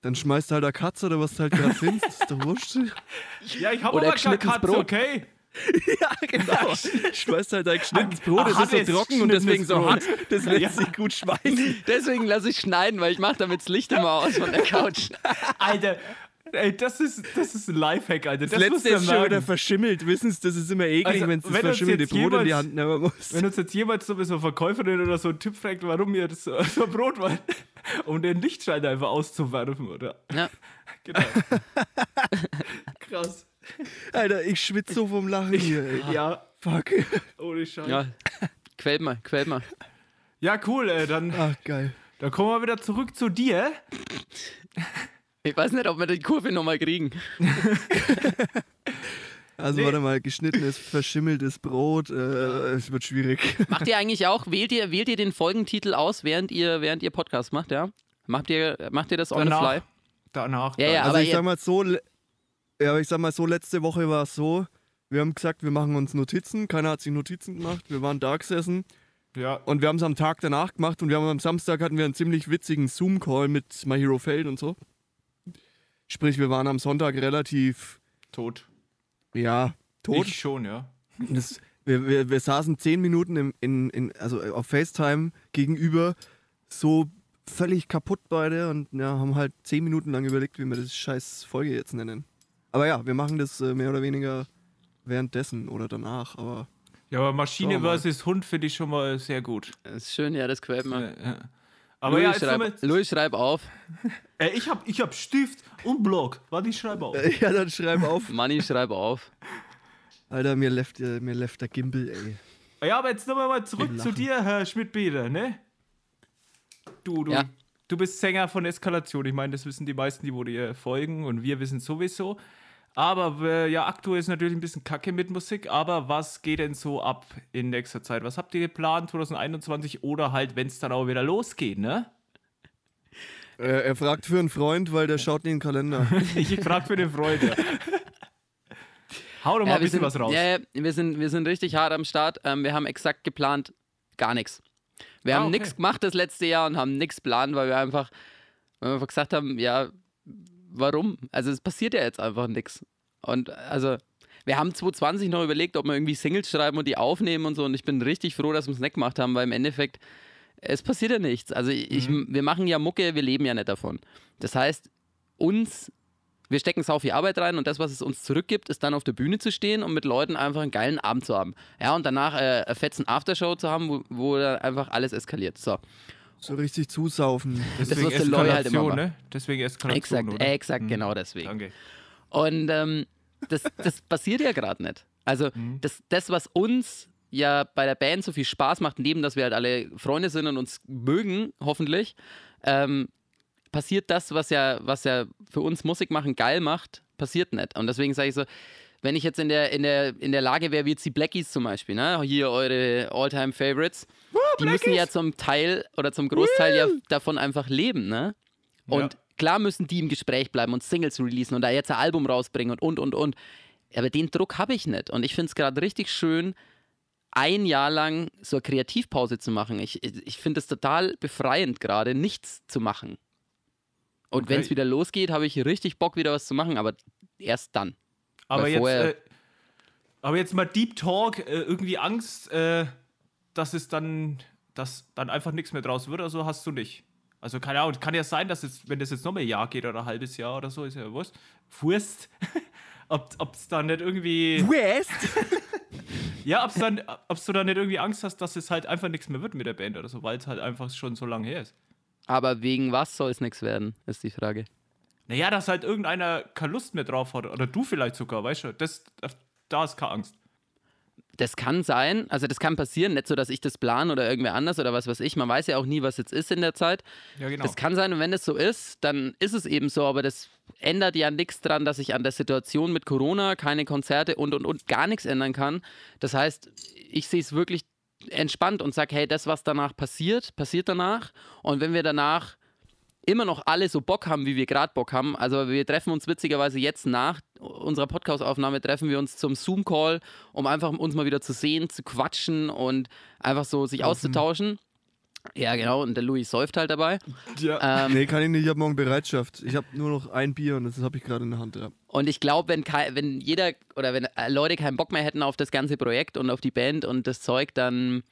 Speaker 1: dann schmeißt du halt eine Katze oder was du halt gerade findest. Das ist doch wurscht. (laughs)
Speaker 2: Ja, ich habe
Speaker 3: Oder
Speaker 2: aber keine Katze,
Speaker 3: Brot.
Speaker 2: okay? (laughs)
Speaker 1: ja, genau. Schmeißt halt dein geschnittenes Brot, das ist so trocken und deswegen so hart. (laughs) Das lässt
Speaker 2: Ja.
Speaker 1: sich gut schmeißen.
Speaker 3: Deswegen lasse ich schneiden, weil ich mache damit das Licht immer aus von der Couch.
Speaker 2: Alter, ey, das ist, das ist ein Lifehack, Alter. Das,
Speaker 1: Das,
Speaker 2: musst
Speaker 1: letzte
Speaker 2: du
Speaker 1: ist schon wieder verschimmelt. Wissen Sie, das ist immer eklig,
Speaker 2: Also,
Speaker 1: wenn es das
Speaker 2: wenn uns
Speaker 1: verschimmelte
Speaker 2: jetzt
Speaker 1: Brot in die
Speaker 2: jemals-
Speaker 1: Hand nehmen muss.
Speaker 2: Wenn uns jetzt jemand so eine Verkäuferin oder so einen Typ fragt, warum ihr das (laughs) so, Brot wollt, um den Lichtschalter einfach auszuwerfen, oder?
Speaker 3: Ja. (laughs)
Speaker 2: Genau. (laughs) Krass.
Speaker 1: Alter, ich schwitze so vom Lachen hier. Ey.
Speaker 2: Ja,
Speaker 1: Fuck.
Speaker 2: ohne Scheiß.
Speaker 3: ja. Quält mal, quält mal.
Speaker 2: Ja, cool, äh, dann,
Speaker 1: Ach, geil.
Speaker 2: dann kommen wir wieder zurück zu dir.
Speaker 3: Ich weiß nicht, ob wir die Kurve nochmal kriegen. (laughs)
Speaker 1: Also
Speaker 2: Nee.
Speaker 1: warte mal, geschnittenes, verschimmeltes Brot, äh, es wird schwierig. (laughs)
Speaker 3: Macht ihr eigentlich auch, wählt ihr, wählt ihr den Folgentitel aus, während ihr, während ihr Podcast macht, ja? Macht ihr, macht ihr das on the
Speaker 2: Danach.
Speaker 3: fly?
Speaker 2: Danach.
Speaker 3: Ja, ja,
Speaker 1: Also
Speaker 3: aber
Speaker 1: ich sag mal so, ja, aber ich sag mal so, letzte Woche war es so, wir haben gesagt, wir machen uns Notizen, keiner hat sich Notizen gemacht, wir waren da gesessen
Speaker 2: ja.
Speaker 1: und wir haben es am Tag danach gemacht und wir haben am Samstag hatten wir einen ziemlich witzigen Zoom-Call mit My Hero Feld und so. Sprich, wir waren am Sonntag relativ,
Speaker 2: Tot.
Speaker 1: ja, tot.
Speaker 2: Ich schon, ja.
Speaker 1: Das, wir, wir, wir saßen zehn Minuten im, in, in, also auf FaceTime gegenüber, so völlig kaputt beide und ja, haben halt zehn Minuten lang überlegt, wie wir das scheiß Folge jetzt nennen. Aber ja, wir machen das äh, mehr oder weniger währenddessen oder danach, aber
Speaker 2: Ja, aber Maschine versus Hund finde ich schon mal sehr gut.
Speaker 3: Das ist schön, ja, das gefällt mir.
Speaker 2: Ja, ja. Aber
Speaker 3: Louis,
Speaker 2: ja,
Speaker 3: schreib, Louis, schreib auf. (laughs)
Speaker 2: äh, ich habe ich hab Stift und Block. Warte, ich schreibe auf. (laughs)
Speaker 1: ja, dann schreib auf.
Speaker 3: Manni, schreib auf.
Speaker 1: Alter, mir läuft, äh, mir läuft der Gimbal, ey.
Speaker 2: Ja, aber jetzt nochmal mal zurück zu dir, Herr Schmidt-Beder, ne? Du, du,
Speaker 3: Ja.
Speaker 2: du bist Sänger von Eskalation. Ich meine, das wissen die meisten, die wo dir folgen und wir wissen sowieso. Aber äh, ja, aktuell ist natürlich ein bisschen kacke mit Musik. Aber was geht denn so ab in nächster Zeit? Was habt ihr geplant 2021 oder halt, wenn es dann auch wieder losgeht, ne?
Speaker 1: Äh, er fragt für einen Freund, weil der schaut in den Kalender. (laughs)
Speaker 2: Ich frag für den Freund. Ja. Hau doch mal
Speaker 3: Ja,
Speaker 2: ein
Speaker 3: wir
Speaker 2: bisschen
Speaker 3: sind,
Speaker 2: was raus.
Speaker 3: Ja, ja, wir sind, wir sind richtig hart am Start. Ähm, wir haben exakt geplant gar nichts. Wir
Speaker 2: Ah,
Speaker 3: haben
Speaker 2: okay.
Speaker 3: nichts gemacht das letzte Jahr und haben nichts geplant, weil wir einfach, weil wir einfach gesagt haben, ja, warum? Also es passiert ja jetzt einfach nichts. Und also, wir haben 2020 noch überlegt, ob wir irgendwie Singles schreiben und die aufnehmen und so. Und ich bin richtig froh, dass wir es nicht gemacht haben, weil im Endeffekt, es passiert ja nichts. Also ich,
Speaker 2: Mhm.
Speaker 3: wir machen ja Mucke, wir leben ja nicht davon. Das heißt, uns wir stecken sau viel Arbeit rein und das, was es uns zurückgibt, ist dann auf der Bühne zu stehen und mit Leuten einfach einen geilen Abend zu haben. Ja, und danach äh, eine fetzen Aftershow zu haben, wo, wo dann einfach alles eskaliert. So,
Speaker 1: So richtig zusaufen.
Speaker 2: Deswegen
Speaker 3: der Loi halt immer
Speaker 2: Eskalation, ne? Deswegen Eskalation,
Speaker 3: exakt,
Speaker 2: oder?
Speaker 3: exakt, genau deswegen.
Speaker 2: Danke.
Speaker 3: Und ähm, das, das passiert ja gerade nicht. Also das, das, was uns ja bei der Band so viel Spaß macht, neben dass wir halt alle Freunde sind und uns mögen, hoffentlich, ähm, passiert das, was ja, was ja für uns Musik machen geil macht, passiert nicht. Und deswegen sage ich so, wenn ich jetzt in der, in der, in der Lage wäre, wie jetzt die Blackies zum Beispiel, ne? hier eure All-Time-Favorites, die müssen ja zum Teil oder zum Großteil ja davon einfach leben. Ne? Und
Speaker 2: Ja.
Speaker 3: klar müssen die im Gespräch bleiben und Singles releasen und da jetzt ein Album rausbringen und und und und. Aber den Druck habe ich nicht. Und ich finde es gerade richtig schön, ein Jahr lang so eine Kreativpause zu machen. Ich, ich finde es total befreiend gerade, nichts zu machen. Und
Speaker 2: Okay.
Speaker 3: wenn es wieder losgeht, habe ich richtig Bock, wieder was zu machen, aber erst dann.
Speaker 2: Aber
Speaker 3: Weil
Speaker 2: jetzt, äh, aber jetzt mal Deep Talk, äh, irgendwie Angst, äh, dass es dann, dass dann einfach nichts mehr draus wird, also hast du nicht. Also keine Ahnung, kann ja sein, dass es, wenn das jetzt noch mal ein Jahr geht oder ein halbes Jahr oder so, ist ja was. Furst. (laughs) ob es dann nicht irgendwie.
Speaker 1: West? (laughs)
Speaker 2: Ja, ob's dann, ob du dann nicht irgendwie Angst hast, dass es halt einfach nichts mehr wird mit der Band oder so, weil es halt einfach schon so lange her ist.
Speaker 3: Aber wegen was soll es nichts werden, ist die Frage.
Speaker 2: Naja, dass halt irgendeiner keine Lust mehr drauf hat. Oder du vielleicht sogar, weißt du? Das, da ist keine Angst.
Speaker 3: Das kann sein, also das kann passieren, nicht so, dass ich das plane oder irgendwer anders oder was weiß ich. Man weiß ja auch nie, was jetzt ist in der Zeit.
Speaker 2: Ja, genau.
Speaker 3: Das kann sein und wenn das so ist, dann ist es eben so, aber das ändert ja nichts dran, dass ich an der Situation mit Corona keine Konzerte und und und gar nichts ändern kann. Das heißt, ich sehe es wirklich entspannt und sage, hey, das, was danach passiert, passiert danach. Und wenn wir danach immer noch alle so Bock haben, wie wir gerade Bock haben. Also wir treffen uns witzigerweise jetzt nach unserer Podcast-Aufnahme, treffen wir uns zum Zoom-Call, um einfach uns mal wieder zu sehen, zu quatschen und einfach so sich auszutauschen. Ja, genau, und der Louis säuft halt dabei.
Speaker 2: ja.
Speaker 3: Ähm,
Speaker 1: Nee, kann ich nicht, ich habe morgen Bereitschaft. Ich habe nur noch ein Bier und das habe ich gerade in der Hand. Ja.
Speaker 3: Und ich glaube, wenn, wenn jeder oder wenn äh, Leute keinen Bock mehr hätten auf das ganze Projekt und auf die Band und das Zeug, dann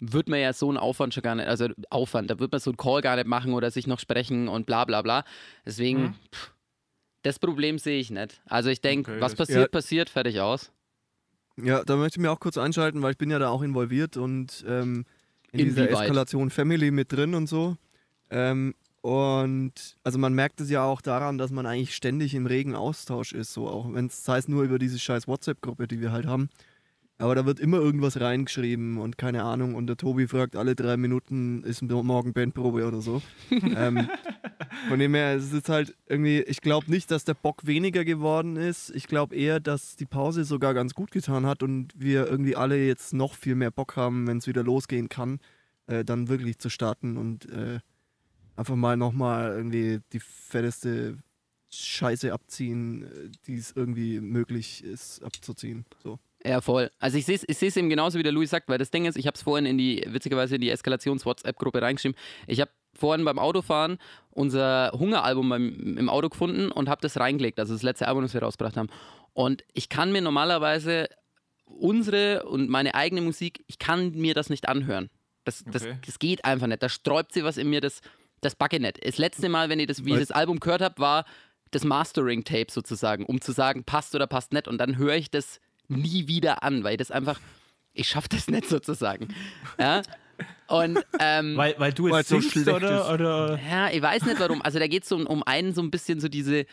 Speaker 3: wird man ja so einen Aufwand schon gar nicht, also Aufwand, da wird man so einen Call gar nicht machen oder sich noch sprechen und bla bla bla. Deswegen,
Speaker 2: Mhm.
Speaker 3: pff, das Problem sehe ich nicht. Also ich denke,
Speaker 2: Okay,
Speaker 3: was passiert,
Speaker 1: Ja.
Speaker 3: passiert, fertig aus.
Speaker 1: ja, da möchte ich mir auch kurz einschalten, weil ich bin ja da auch involviert und ähm, in dieser
Speaker 3: Inwieweit?
Speaker 1: Eskalation Family mit drin und so. Ähm, und also man merkt es ja auch daran, dass man eigentlich ständig im regen Austausch ist, so auch wenn es sei es nur über diese scheiß WhatsApp-Gruppe, die wir halt haben. Aber da wird immer irgendwas reingeschrieben und keine Ahnung. Und der Tobi fragt alle drei Minuten, ist morgen Bandprobe oder so. (laughs) ähm, von dem her, es ist halt irgendwie, ich glaube nicht, dass der Bock weniger geworden ist. Ich glaube eher, dass die Pause sogar ganz gut getan hat und wir irgendwie alle jetzt noch viel mehr Bock haben, wenn es wieder losgehen kann, äh, dann wirklich zu starten und äh, einfach mal nochmal irgendwie die fetteste Scheiße abziehen, äh, die es irgendwie möglich ist abzuziehen. So.
Speaker 3: Ja, voll. Also ich sehe ich es eben genauso, wie der Louis sagt, weil das Ding ist, ich habe es vorhin in die, witzigerweise in die Eskalations-WhatsApp-Gruppe reingeschrieben. Ich habe vorhin beim Autofahren unser Hungeralbum beim, im Auto gefunden und habe das reingelegt, also das letzte Album, das wir rausgebracht haben. Und ich kann mir normalerweise unsere und meine eigene Musik, ich kann mir das nicht anhören. Das, das,
Speaker 2: Okay.
Speaker 3: das geht einfach nicht. Da sträubt sie was in mir, das, das backe nicht. Das letzte Mal, wenn ich das, wie ich das Album gehört habe, war das Mastering-Tape sozusagen, um zu sagen, passt oder passt nicht. Und dann höre ich das nie wieder an, weil ich das einfach, ich schaffe das nicht sozusagen. Ja? Und ähm,
Speaker 2: Weil, weil du
Speaker 1: es so schlecht
Speaker 2: oder, oder?
Speaker 3: ja, ich weiß nicht warum. Also da geht es um, um einen so ein bisschen so diese.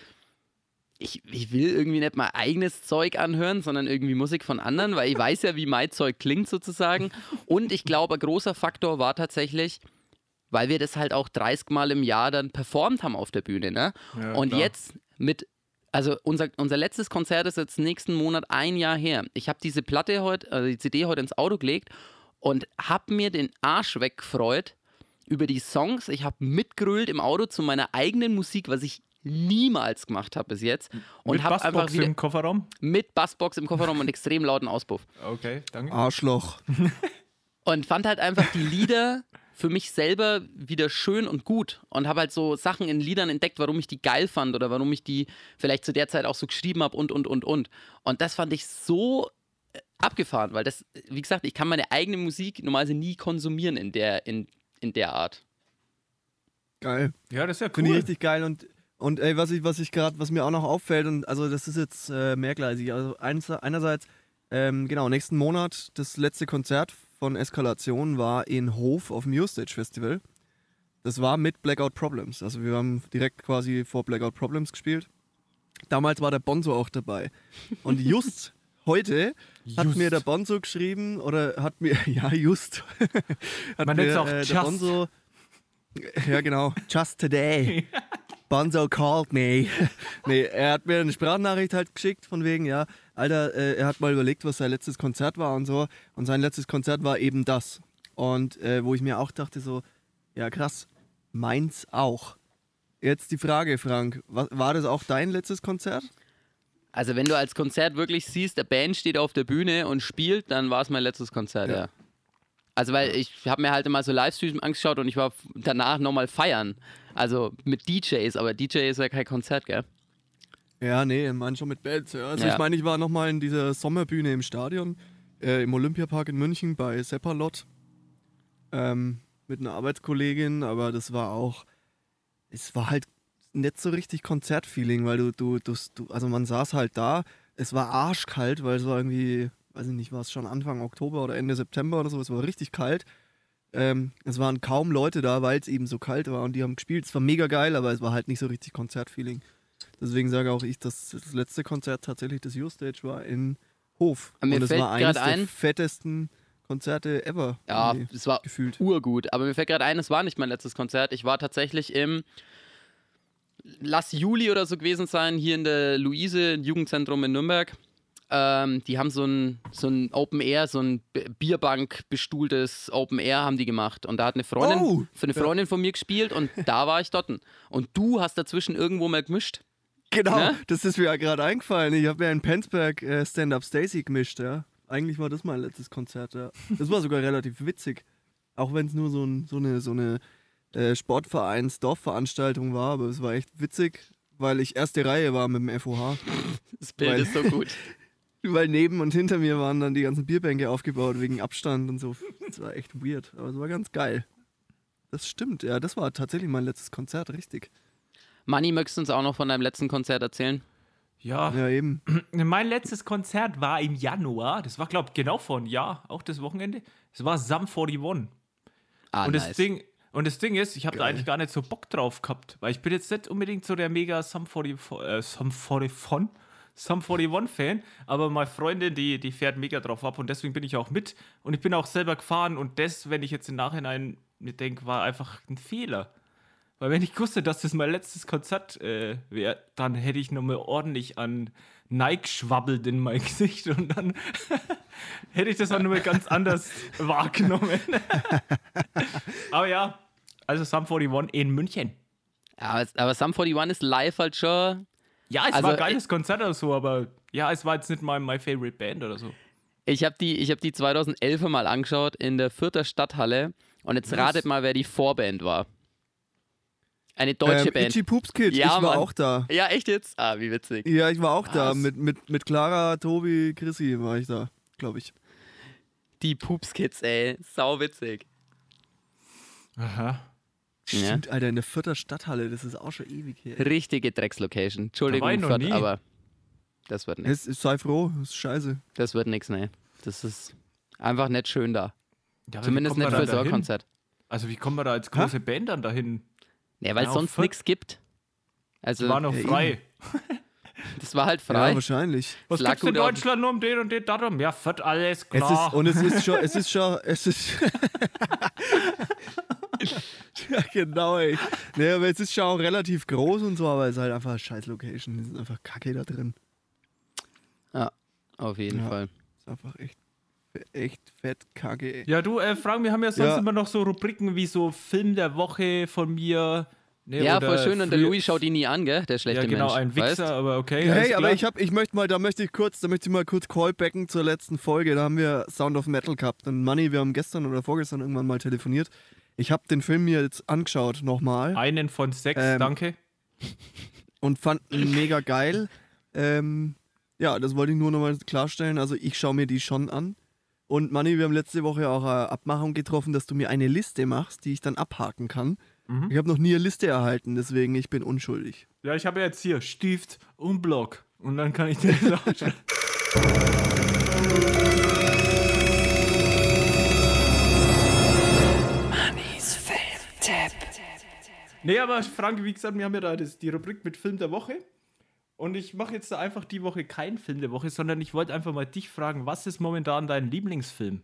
Speaker 3: Ich, ich will irgendwie nicht mein eigenes Zeug anhören, sondern irgendwie Musik von anderen, weil ich weiß ja, wie mein Zeug klingt sozusagen. Und ich glaube, ein großer Faktor war tatsächlich, weil wir das halt auch 30 Mal im Jahr dann performt haben auf der Bühne. Ne?
Speaker 2: Ja,
Speaker 3: Und
Speaker 2: klar.
Speaker 3: jetzt mit, also unser, unser letztes Konzert ist jetzt nächsten Monat ein Jahr her. Ich habe diese Platte heute, also die CD heute ins Auto gelegt und habe mir den Arsch weggefreut über die Songs. Ich habe mitgrölt im Auto zu meiner eigenen Musik, was ich niemals gemacht habe bis jetzt. Und
Speaker 2: Mit
Speaker 3: habe einfach
Speaker 2: Bassbox
Speaker 3: wieder
Speaker 2: im Kofferraum?
Speaker 3: mit Bassbox im Kofferraum und extrem lauten Auspuff.
Speaker 2: Okay, danke.
Speaker 1: Arschloch.
Speaker 3: Und fand halt einfach die Lieder (laughs) für mich selber wieder schön und gut und habe halt so Sachen in Liedern entdeckt, warum ich die geil fand oder warum ich die vielleicht zu der Zeit auch so geschrieben habe und, und, und, und. Und das fand ich so äh, abgefahren, weil das, wie gesagt, ich kann meine eigene Musik normalerweise nie konsumieren in der, in, in der Art.
Speaker 1: Geil.
Speaker 2: Ja, das ist ja
Speaker 1: Finde ich
Speaker 2: cool.
Speaker 1: richtig geil und und ey, was ich, was ich gerade, was mir auch noch auffällt, und also das ist jetzt äh, mehrgleisig. Also eins, einerseits, ähm, genau, nächsten Monat, das letzte Konzert von Eskalation war in Hof auf dem Stage Festival. Das war mit Blackout Problems. Also wir haben direkt quasi vor Blackout Problems gespielt. Damals war der Bonzo auch dabei. Und just (laughs) heute hat
Speaker 2: Just.
Speaker 1: mir der Bonzo geschrieben, oder hat mir, (laughs) ja, just. hat
Speaker 2: Man
Speaker 1: mir,
Speaker 2: auch
Speaker 1: äh,
Speaker 2: just.
Speaker 1: der Bonzo, ja genau, just today. (laughs) Bonzo called me. nee, er hat mir eine Sprachnachricht halt geschickt von wegen, ja, Alter, äh, er hat mal überlegt, was sein letztes Konzert war und so. Und sein letztes Konzert war eben das. Und äh, wo ich mir auch dachte, so, ja krass, meins auch. Jetzt die Frage, Frank, wa- war das auch dein letztes Konzert?
Speaker 3: Also wenn du als Konzert wirklich siehst, der Band steht auf der Bühne und spielt, dann war es mein letztes Konzert, ja.
Speaker 1: Ja.
Speaker 3: Also weil ich habe mir halt immer so Livestreams angeschaut und ich war danach nochmal feiern. Also mit DJs, aber DJ ist ja kein Konzert, gell?
Speaker 1: Ja, nee, ich meine schon mit Bands. Ja. Also
Speaker 3: Ja.
Speaker 1: ich meine, ich war nochmal in dieser Sommerbühne im Stadion, äh, im Olympiapark in München bei Seppalot ähm, mit einer Arbeitskollegin, aber das war auch, es war halt nicht so richtig Konzertfeeling, weil du, du, du, du, also man saß halt da, es war arschkalt, weil es war irgendwie, weiß ich nicht, war es schon Anfang Oktober oder Ende September oder so, es war richtig kalt. Ähm, es waren kaum Leute da, weil es eben so kalt war und die haben gespielt. Es war mega geil, aber es war halt nicht so richtig Konzertfeeling. Deswegen sage auch ich, dass das letzte Konzert tatsächlich das U-Stage war in Hof.
Speaker 3: Aber mir
Speaker 1: und es
Speaker 3: fällt
Speaker 1: war eines
Speaker 3: grad
Speaker 1: der
Speaker 3: ein-
Speaker 1: fettesten Konzerte ever.
Speaker 3: Ja, es war
Speaker 1: gefühlt.
Speaker 3: urgut. Aber mir fällt gerade ein, es war nicht mein letztes Konzert. Ich war tatsächlich im, lass Juli oder so gewesen sein, hier in der Luise, Jugendzentrum in Nürnberg. Ähm, die haben so ein, so ein Open Air, so ein Bierbank bestuhltes Open Air haben die gemacht. Und da hat eine Freundin,
Speaker 1: Oh!
Speaker 3: für eine Freundin von mir gespielt und da war ich dort. Und du hast dazwischen irgendwo mal gemischt.
Speaker 1: Genau,
Speaker 3: Ne?
Speaker 1: das ist mir ja gerade eingefallen. Ich habe ja in Penzberg äh, Stand-Up Stacy gemischt, ja. Eigentlich war das mein letztes Konzert, ja. Das war sogar relativ witzig. Auch wenn es nur so, ein, so eine, so eine äh, Sportvereins-Dorfveranstaltung war, aber es war echt witzig, weil ich erste Reihe war mit dem FOH.
Speaker 3: Das Bild
Speaker 1: Weil-
Speaker 3: ist so gut. (laughs)
Speaker 1: Weil neben und hinter mir waren dann die ganzen Bierbänke aufgebaut wegen Abstand und so. Das war echt weird, aber es war ganz geil. Das stimmt, ja, das war tatsächlich mein letztes Konzert, richtig.
Speaker 3: Manni, möchtest du uns auch noch von deinem letzten Konzert erzählen?
Speaker 2: Ja,
Speaker 1: Ja, eben. (clears throat)
Speaker 2: mein letztes Konzert war im Januar. Das war, glaube ich, genau vor einem Jahr, auch das Wochenende. Es war Sum 41.
Speaker 3: Ah,
Speaker 2: und,
Speaker 3: nice.
Speaker 2: das Ding, und das Ding ist, ich habe da eigentlich gar nicht so Bock drauf gehabt, weil ich bin jetzt nicht unbedingt so der mega Sum 40, äh, Sum 40, Sum 41-Fan, aber meine Freundin, die, die fährt mega drauf ab und deswegen bin ich auch mit. Und ich bin auch selber gefahren und das, wenn ich jetzt im Nachhinein mir denke, war einfach ein Fehler. Weil wenn ich wusste, dass das mein letztes Konzert äh, wäre, dann hätte ich nochmal ordentlich an Nike schwabbelt in mein (laughs) Gesicht und dann (laughs) hätte ich das auch nochmal ganz anders (laughs) wahrgenommen. aber ja, also Sum 41 in München.
Speaker 3: Ja, aber, aber Sum 41 ist live halt schon.
Speaker 2: Ja, es
Speaker 3: Also,
Speaker 2: war ein geiles Konzert oder so, aber ja, es war jetzt nicht mein my favorite Band oder so.
Speaker 3: Ich habe die, ich hab die 2011 mal angeschaut in der Fürther Stadthalle und jetzt
Speaker 2: Was?
Speaker 3: ratet mal, wer die Vorband war. Eine deutsche
Speaker 1: ähm,
Speaker 3: Band.
Speaker 1: Itchy Poops Kid,
Speaker 3: Ja,
Speaker 1: ich war
Speaker 3: Mann.
Speaker 1: auch da.
Speaker 3: Ja, echt jetzt? Ah, wie witzig.
Speaker 1: Ja, ich war auch da.
Speaker 3: Was?
Speaker 1: Mit, mit, mit Clara, Tobi, Chrissy war ich da, glaube ich.
Speaker 3: Die Poops Kids, ey. Sau witzig.
Speaker 2: Aha.
Speaker 3: Ja.
Speaker 1: Stimmt, Alter, in der vierter Stadthalle, das ist auch schon ewig her.
Speaker 3: Richtige Dreckslocation. Entschuldigung,
Speaker 2: Da war ich noch
Speaker 3: Fürth,
Speaker 2: nie.
Speaker 3: aber das wird nichts.
Speaker 1: Sei froh, das ist scheiße.
Speaker 3: Das wird nichts, ne. Das ist einfach nicht schön da.
Speaker 2: Ja,
Speaker 3: Zumindest nicht für
Speaker 2: da
Speaker 3: so ein? Konzert.
Speaker 2: Also wie kommen wir da als große Band dann dahin?
Speaker 3: Ja, weil
Speaker 2: Ja,
Speaker 3: es sonst nichts gibt. Also,
Speaker 2: War noch
Speaker 1: ja,
Speaker 2: frei. (laughs)
Speaker 3: das war halt
Speaker 1: Ja,
Speaker 3: frei.
Speaker 1: wahrscheinlich.
Speaker 2: Was
Speaker 3: lag
Speaker 2: gibt's in Deutschland nur um den und den Datum? Ja, fett alles
Speaker 1: Es
Speaker 2: klar.
Speaker 1: ist, und (laughs) es ist schon, es ist schon, es ist. ja, genau, ey. Nee, aber es ist schon auch relativ groß und so, aber es ist halt einfach eine scheiß Location. Es ist einfach kacke da drin.
Speaker 3: ja, auf jeden
Speaker 1: Ja.
Speaker 3: Fall.
Speaker 1: ist einfach echt, echt fett kacke,
Speaker 2: ja, du, äh, Frank, wir haben ja sonst
Speaker 1: Ja.
Speaker 2: immer noch so Rubriken wie so Film der Woche von mir. Ne,
Speaker 3: Ja, voll schön. Und der Louis schaut ihn nie an, gell? Der schlechte
Speaker 2: Ja, genau,
Speaker 3: Mensch.
Speaker 2: ein Wichser,
Speaker 3: weißt?
Speaker 2: aber okay.
Speaker 1: Hey, aber ich hab, ich möchte mal, da möchte ich kurz, da möchte ich mal kurz callbacken zur letzten Folge. Da haben wir Sound of Metal gehabt. Und Money, wir haben gestern oder vorgestern irgendwann mal telefoniert. Ich habe den Film mir jetzt angeschaut nochmal
Speaker 2: Einen von sechs,
Speaker 1: Ähm,
Speaker 2: danke.
Speaker 1: und fand ihn mega geil. Ähm, ja, das wollte ich nur nochmal klarstellen. Also ich schaue mir die schon an. Und Manni, wir haben letzte Woche auch eine Abmachung getroffen, dass du mir eine Liste machst, die ich dann abhaken kann.
Speaker 2: Mhm.
Speaker 1: Ich habe noch nie eine Liste erhalten, deswegen ich bin unschuldig.
Speaker 2: Ja, ich habe jetzt hier Stift und Block. Und dann kann ich dir das aufschreiben. (laughs) Nee, aber Frank, wie gesagt, wir haben ja da das, die Rubrik mit Film der Woche. Und ich mache jetzt einfach die Woche keinen Film der Woche, sondern ich wollte einfach mal dich fragen, was ist momentan dein Lieblingsfilm?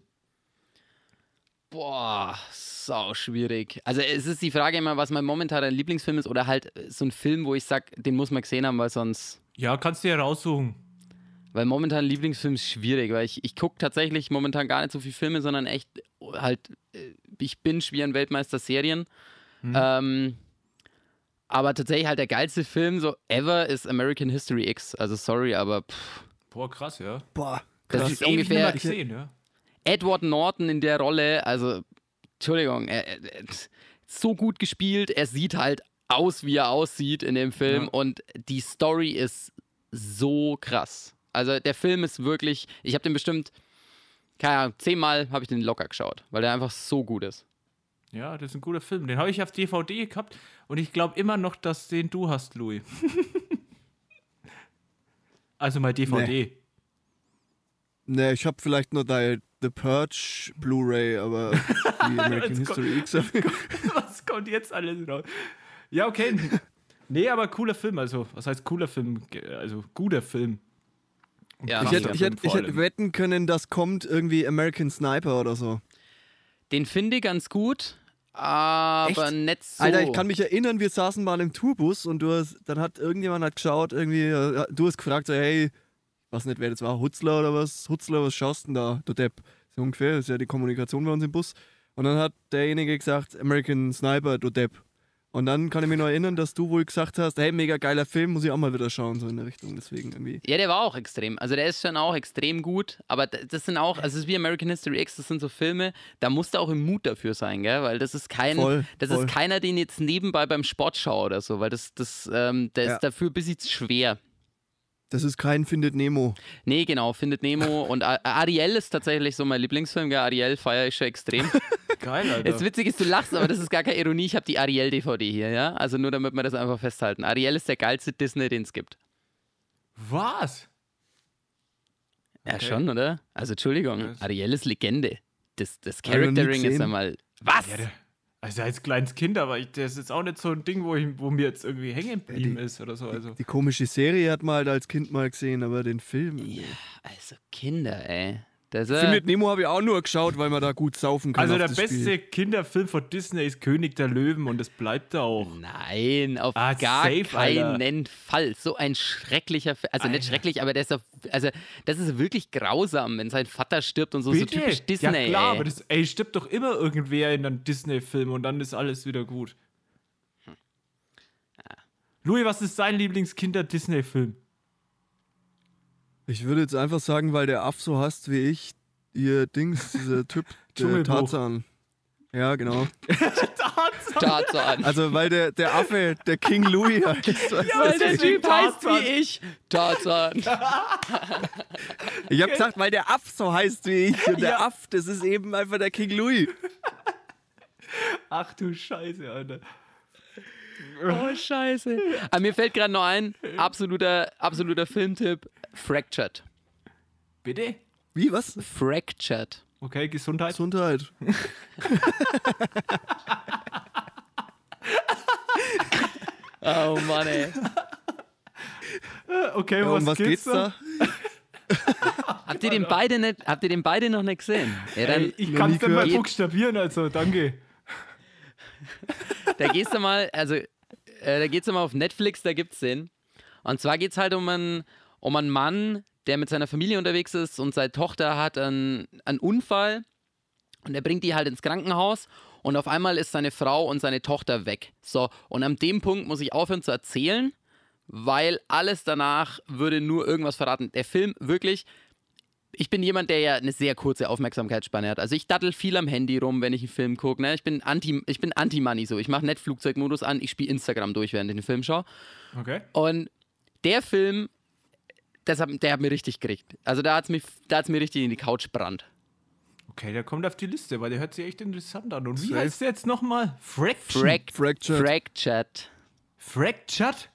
Speaker 3: Boah, sau schwierig. Also es ist die Frage immer, was mein momentaner Lieblingsfilm ist oder halt so ein Film, wo ich sag, den muss man gesehen haben, weil sonst
Speaker 2: Ja, kannst du ja raussuchen.
Speaker 3: Weil momentan Lieblingsfilm ist schwierig, weil ich, ich gucke tatsächlich momentan gar nicht so viele Filme, sondern echt halt, äh, ich bin wie ein Weltmeister Serien. Ähm, aber tatsächlich halt der geilste Film so ever ist American History X. Also sorry, aber pff,
Speaker 2: Boah, krass, ja.
Speaker 1: Boah,
Speaker 3: das
Speaker 1: krass.
Speaker 3: ist
Speaker 2: Ewig
Speaker 3: ungefähr
Speaker 2: gesehen, ja.
Speaker 3: Edward Norton in der Rolle. Also, Entschuldigung, er, er, er, so gut gespielt. Er sieht halt aus, wie er aussieht in dem Film
Speaker 2: Ja.
Speaker 3: und die Story ist so krass. Also der Film ist wirklich, ich habe den bestimmt, keine Ahnung, zehnmal habe ich den locker geschaut, weil der einfach so gut ist.
Speaker 2: Ja, das ist ein guter Film. Den habe ich auf DVD gehabt und ich glaube immer noch, dass den du hast, Louis. (laughs) also mal DVD.
Speaker 1: Nee, ich habe vielleicht nur die The Purge Blu-ray, aber (laughs) die American History X. (laughs)
Speaker 2: Was kommt jetzt alles raus? Ja, okay. Nee, aber cooler Film. Also, was heißt cooler Film? Also, guter Film.
Speaker 3: Ja,
Speaker 1: Ich hätte, ich, hätte, ich hätte wetten können, das kommt irgendwie American Sniper oder so.
Speaker 3: Den finde ich ganz gut, aber
Speaker 1: Echt?
Speaker 3: nicht so.
Speaker 1: Alter, ich kann mich erinnern, wir saßen mal im Tourbus und du hast, dann hat irgendjemand hat geschaut, irgendwie, äh, du hast gefragt, so, hey, ich weiß nicht, wer das war, Hutzler oder was? Hutzler, was schaust du denn da, du Depp? So ungefähr, das ist ja die Kommunikation bei uns im Bus. Und dann hat derjenige gesagt, American Sniper, du Depp. Und dann kann ich mich noch erinnern, dass du wohl gesagt hast, hey, mega geiler Film, muss ich auch mal wieder schauen, so in der Richtung. Deswegen irgendwie.
Speaker 3: Ja, der war auch extrem. Also der ist schon auch extrem gut, aber das sind auch, also es ist wie American History X, das sind so Filme, da musst du auch im Mut dafür sein, gell? Weil das ist kein,
Speaker 1: Voll,
Speaker 3: das
Speaker 1: voll.
Speaker 3: ist keiner, den jetzt nebenbei beim Sport schaue oder so, weil das, das, ähm, der
Speaker 1: Ja.
Speaker 3: ist dafür ein bisschen schwer.
Speaker 1: Das ist kein Findet Nemo.
Speaker 3: Nee, genau, Findet Nemo (laughs) und Ariel ist tatsächlich so mein Lieblingsfilm, gell? Ariel feiere ich schon extrem. (laughs)
Speaker 2: Geil, Alter.
Speaker 3: Jetzt witzig ist, du lachst, aber das ist gar keine Ironie, ich habe die Ariel-DVD hier, ja? Also nur damit wir das einfach festhalten. Ariel ist der geilste Disney, den es gibt.
Speaker 2: Was?
Speaker 3: Ja,
Speaker 2: Okay.
Speaker 3: schon, oder? Also Entschuldigung. Ariel ist Legende. Das, das Charactering ist einmal. Was?
Speaker 2: Ja, Also als kleines Kind, aber ich, das ist jetzt auch nicht so ein Ding, wo, ich, wo mir jetzt irgendwie hängen geblieben
Speaker 1: die-
Speaker 2: ist oder so. Also.
Speaker 1: Die komische Serie hat man halt als Kind mal gesehen, aber den Film. nee.
Speaker 3: Also Kinder, ey. Das,
Speaker 1: Findet
Speaker 3: äh,
Speaker 1: Nemo habe ich auch nur geschaut, weil man da gut saufen kann.
Speaker 2: Also
Speaker 1: auf
Speaker 2: der beste
Speaker 1: Spiel.
Speaker 2: Kinderfilm von Disney ist König der Löwen und das bleibt da auch.
Speaker 3: Nein, auf
Speaker 2: Ah,
Speaker 3: gar
Speaker 2: safe,
Speaker 3: keinen Fall. So ein schrecklicher Film. Also nicht
Speaker 2: Alter.
Speaker 3: schrecklich, aber der ist doch, also das ist wirklich grausam, wenn sein Vater stirbt und so, so typisch Disney.
Speaker 2: Ja klar,
Speaker 3: ey.
Speaker 2: aber das, ey, stirbt doch immer irgendwer in einem Disney-Film und dann ist alles wieder gut.
Speaker 3: Hm.
Speaker 2: Louis, was ist dein Lieblingskinder-Disney-Film?
Speaker 1: Ich würde jetzt einfach sagen, weil der Aff so hasst wie ich, ihr Dings, dieser (laughs) Typ, der. Tarzan. Ja, genau. (laughs)
Speaker 3: Tarzan.
Speaker 1: Also, weil der, der Affe, der King Louis (laughs) heißt. du?
Speaker 3: Weil der Typ heißt
Speaker 2: Tarzan.
Speaker 3: wie ich. Tarzan.
Speaker 1: Ich habe gesagt, weil der Aff so heißt wie ich. Und der
Speaker 2: Ja.
Speaker 1: Aff, das ist eben einfach der King Louis.
Speaker 2: Ach du Scheiße, Alter.
Speaker 3: Oh, (laughs) scheiße. Aber mir fällt gerade noch ein, absoluter, absoluter Filmtipp, Fractured.
Speaker 2: Bitte?
Speaker 1: Wie, was?
Speaker 3: Fractured.
Speaker 2: Okay, Gesundheit.
Speaker 1: Gesundheit.
Speaker 3: Oh Mann, ey. (laughs)
Speaker 2: Okay,
Speaker 1: Ja,
Speaker 2: was,
Speaker 1: um was geht's da? (laughs)
Speaker 3: Habt ihr den beide nicht, habt ihr den beide noch nicht gesehen? Ja, dann,
Speaker 2: Ey, ich kann es nicht mal buchstabieren, also danke.
Speaker 3: Da gehst du mal, also äh, da geht's mal auf Netflix, da gibt's den. Und zwar geht's halt um einen, um einen Mann, der mit seiner Familie unterwegs ist und seine Tochter hat einen, einen Unfall und er bringt die halt ins Krankenhaus und auf einmal ist seine Frau und seine Tochter weg. So, und an dem Punkt muss ich aufhören zu erzählen, weil alles danach würde nur irgendwas verraten. Der Film wirklich, ich bin jemand, der ja eine sehr kurze Aufmerksamkeitsspanne hat. Also ich dattel viel am Handy rum, wenn ich einen Film gucke. Ne? Ich bin anti, ich bin Anti-Money so. Ich mache nicht Flugzeugmodus an, ich spiele Instagram durch, während ich den Film schaue.
Speaker 2: Okay.
Speaker 3: Und der Film, das hat, der hat mir richtig gekriegt. Also da hat es mir, da hat's mir richtig in die Couch brannt.
Speaker 2: Okay, der kommt auf die Liste, weil der hört sich echt interessant an. Und wie heißt der jetzt nochmal? Fraction.
Speaker 3: Frack,
Speaker 1: Fractured.
Speaker 3: Fractured.
Speaker 2: Fractured?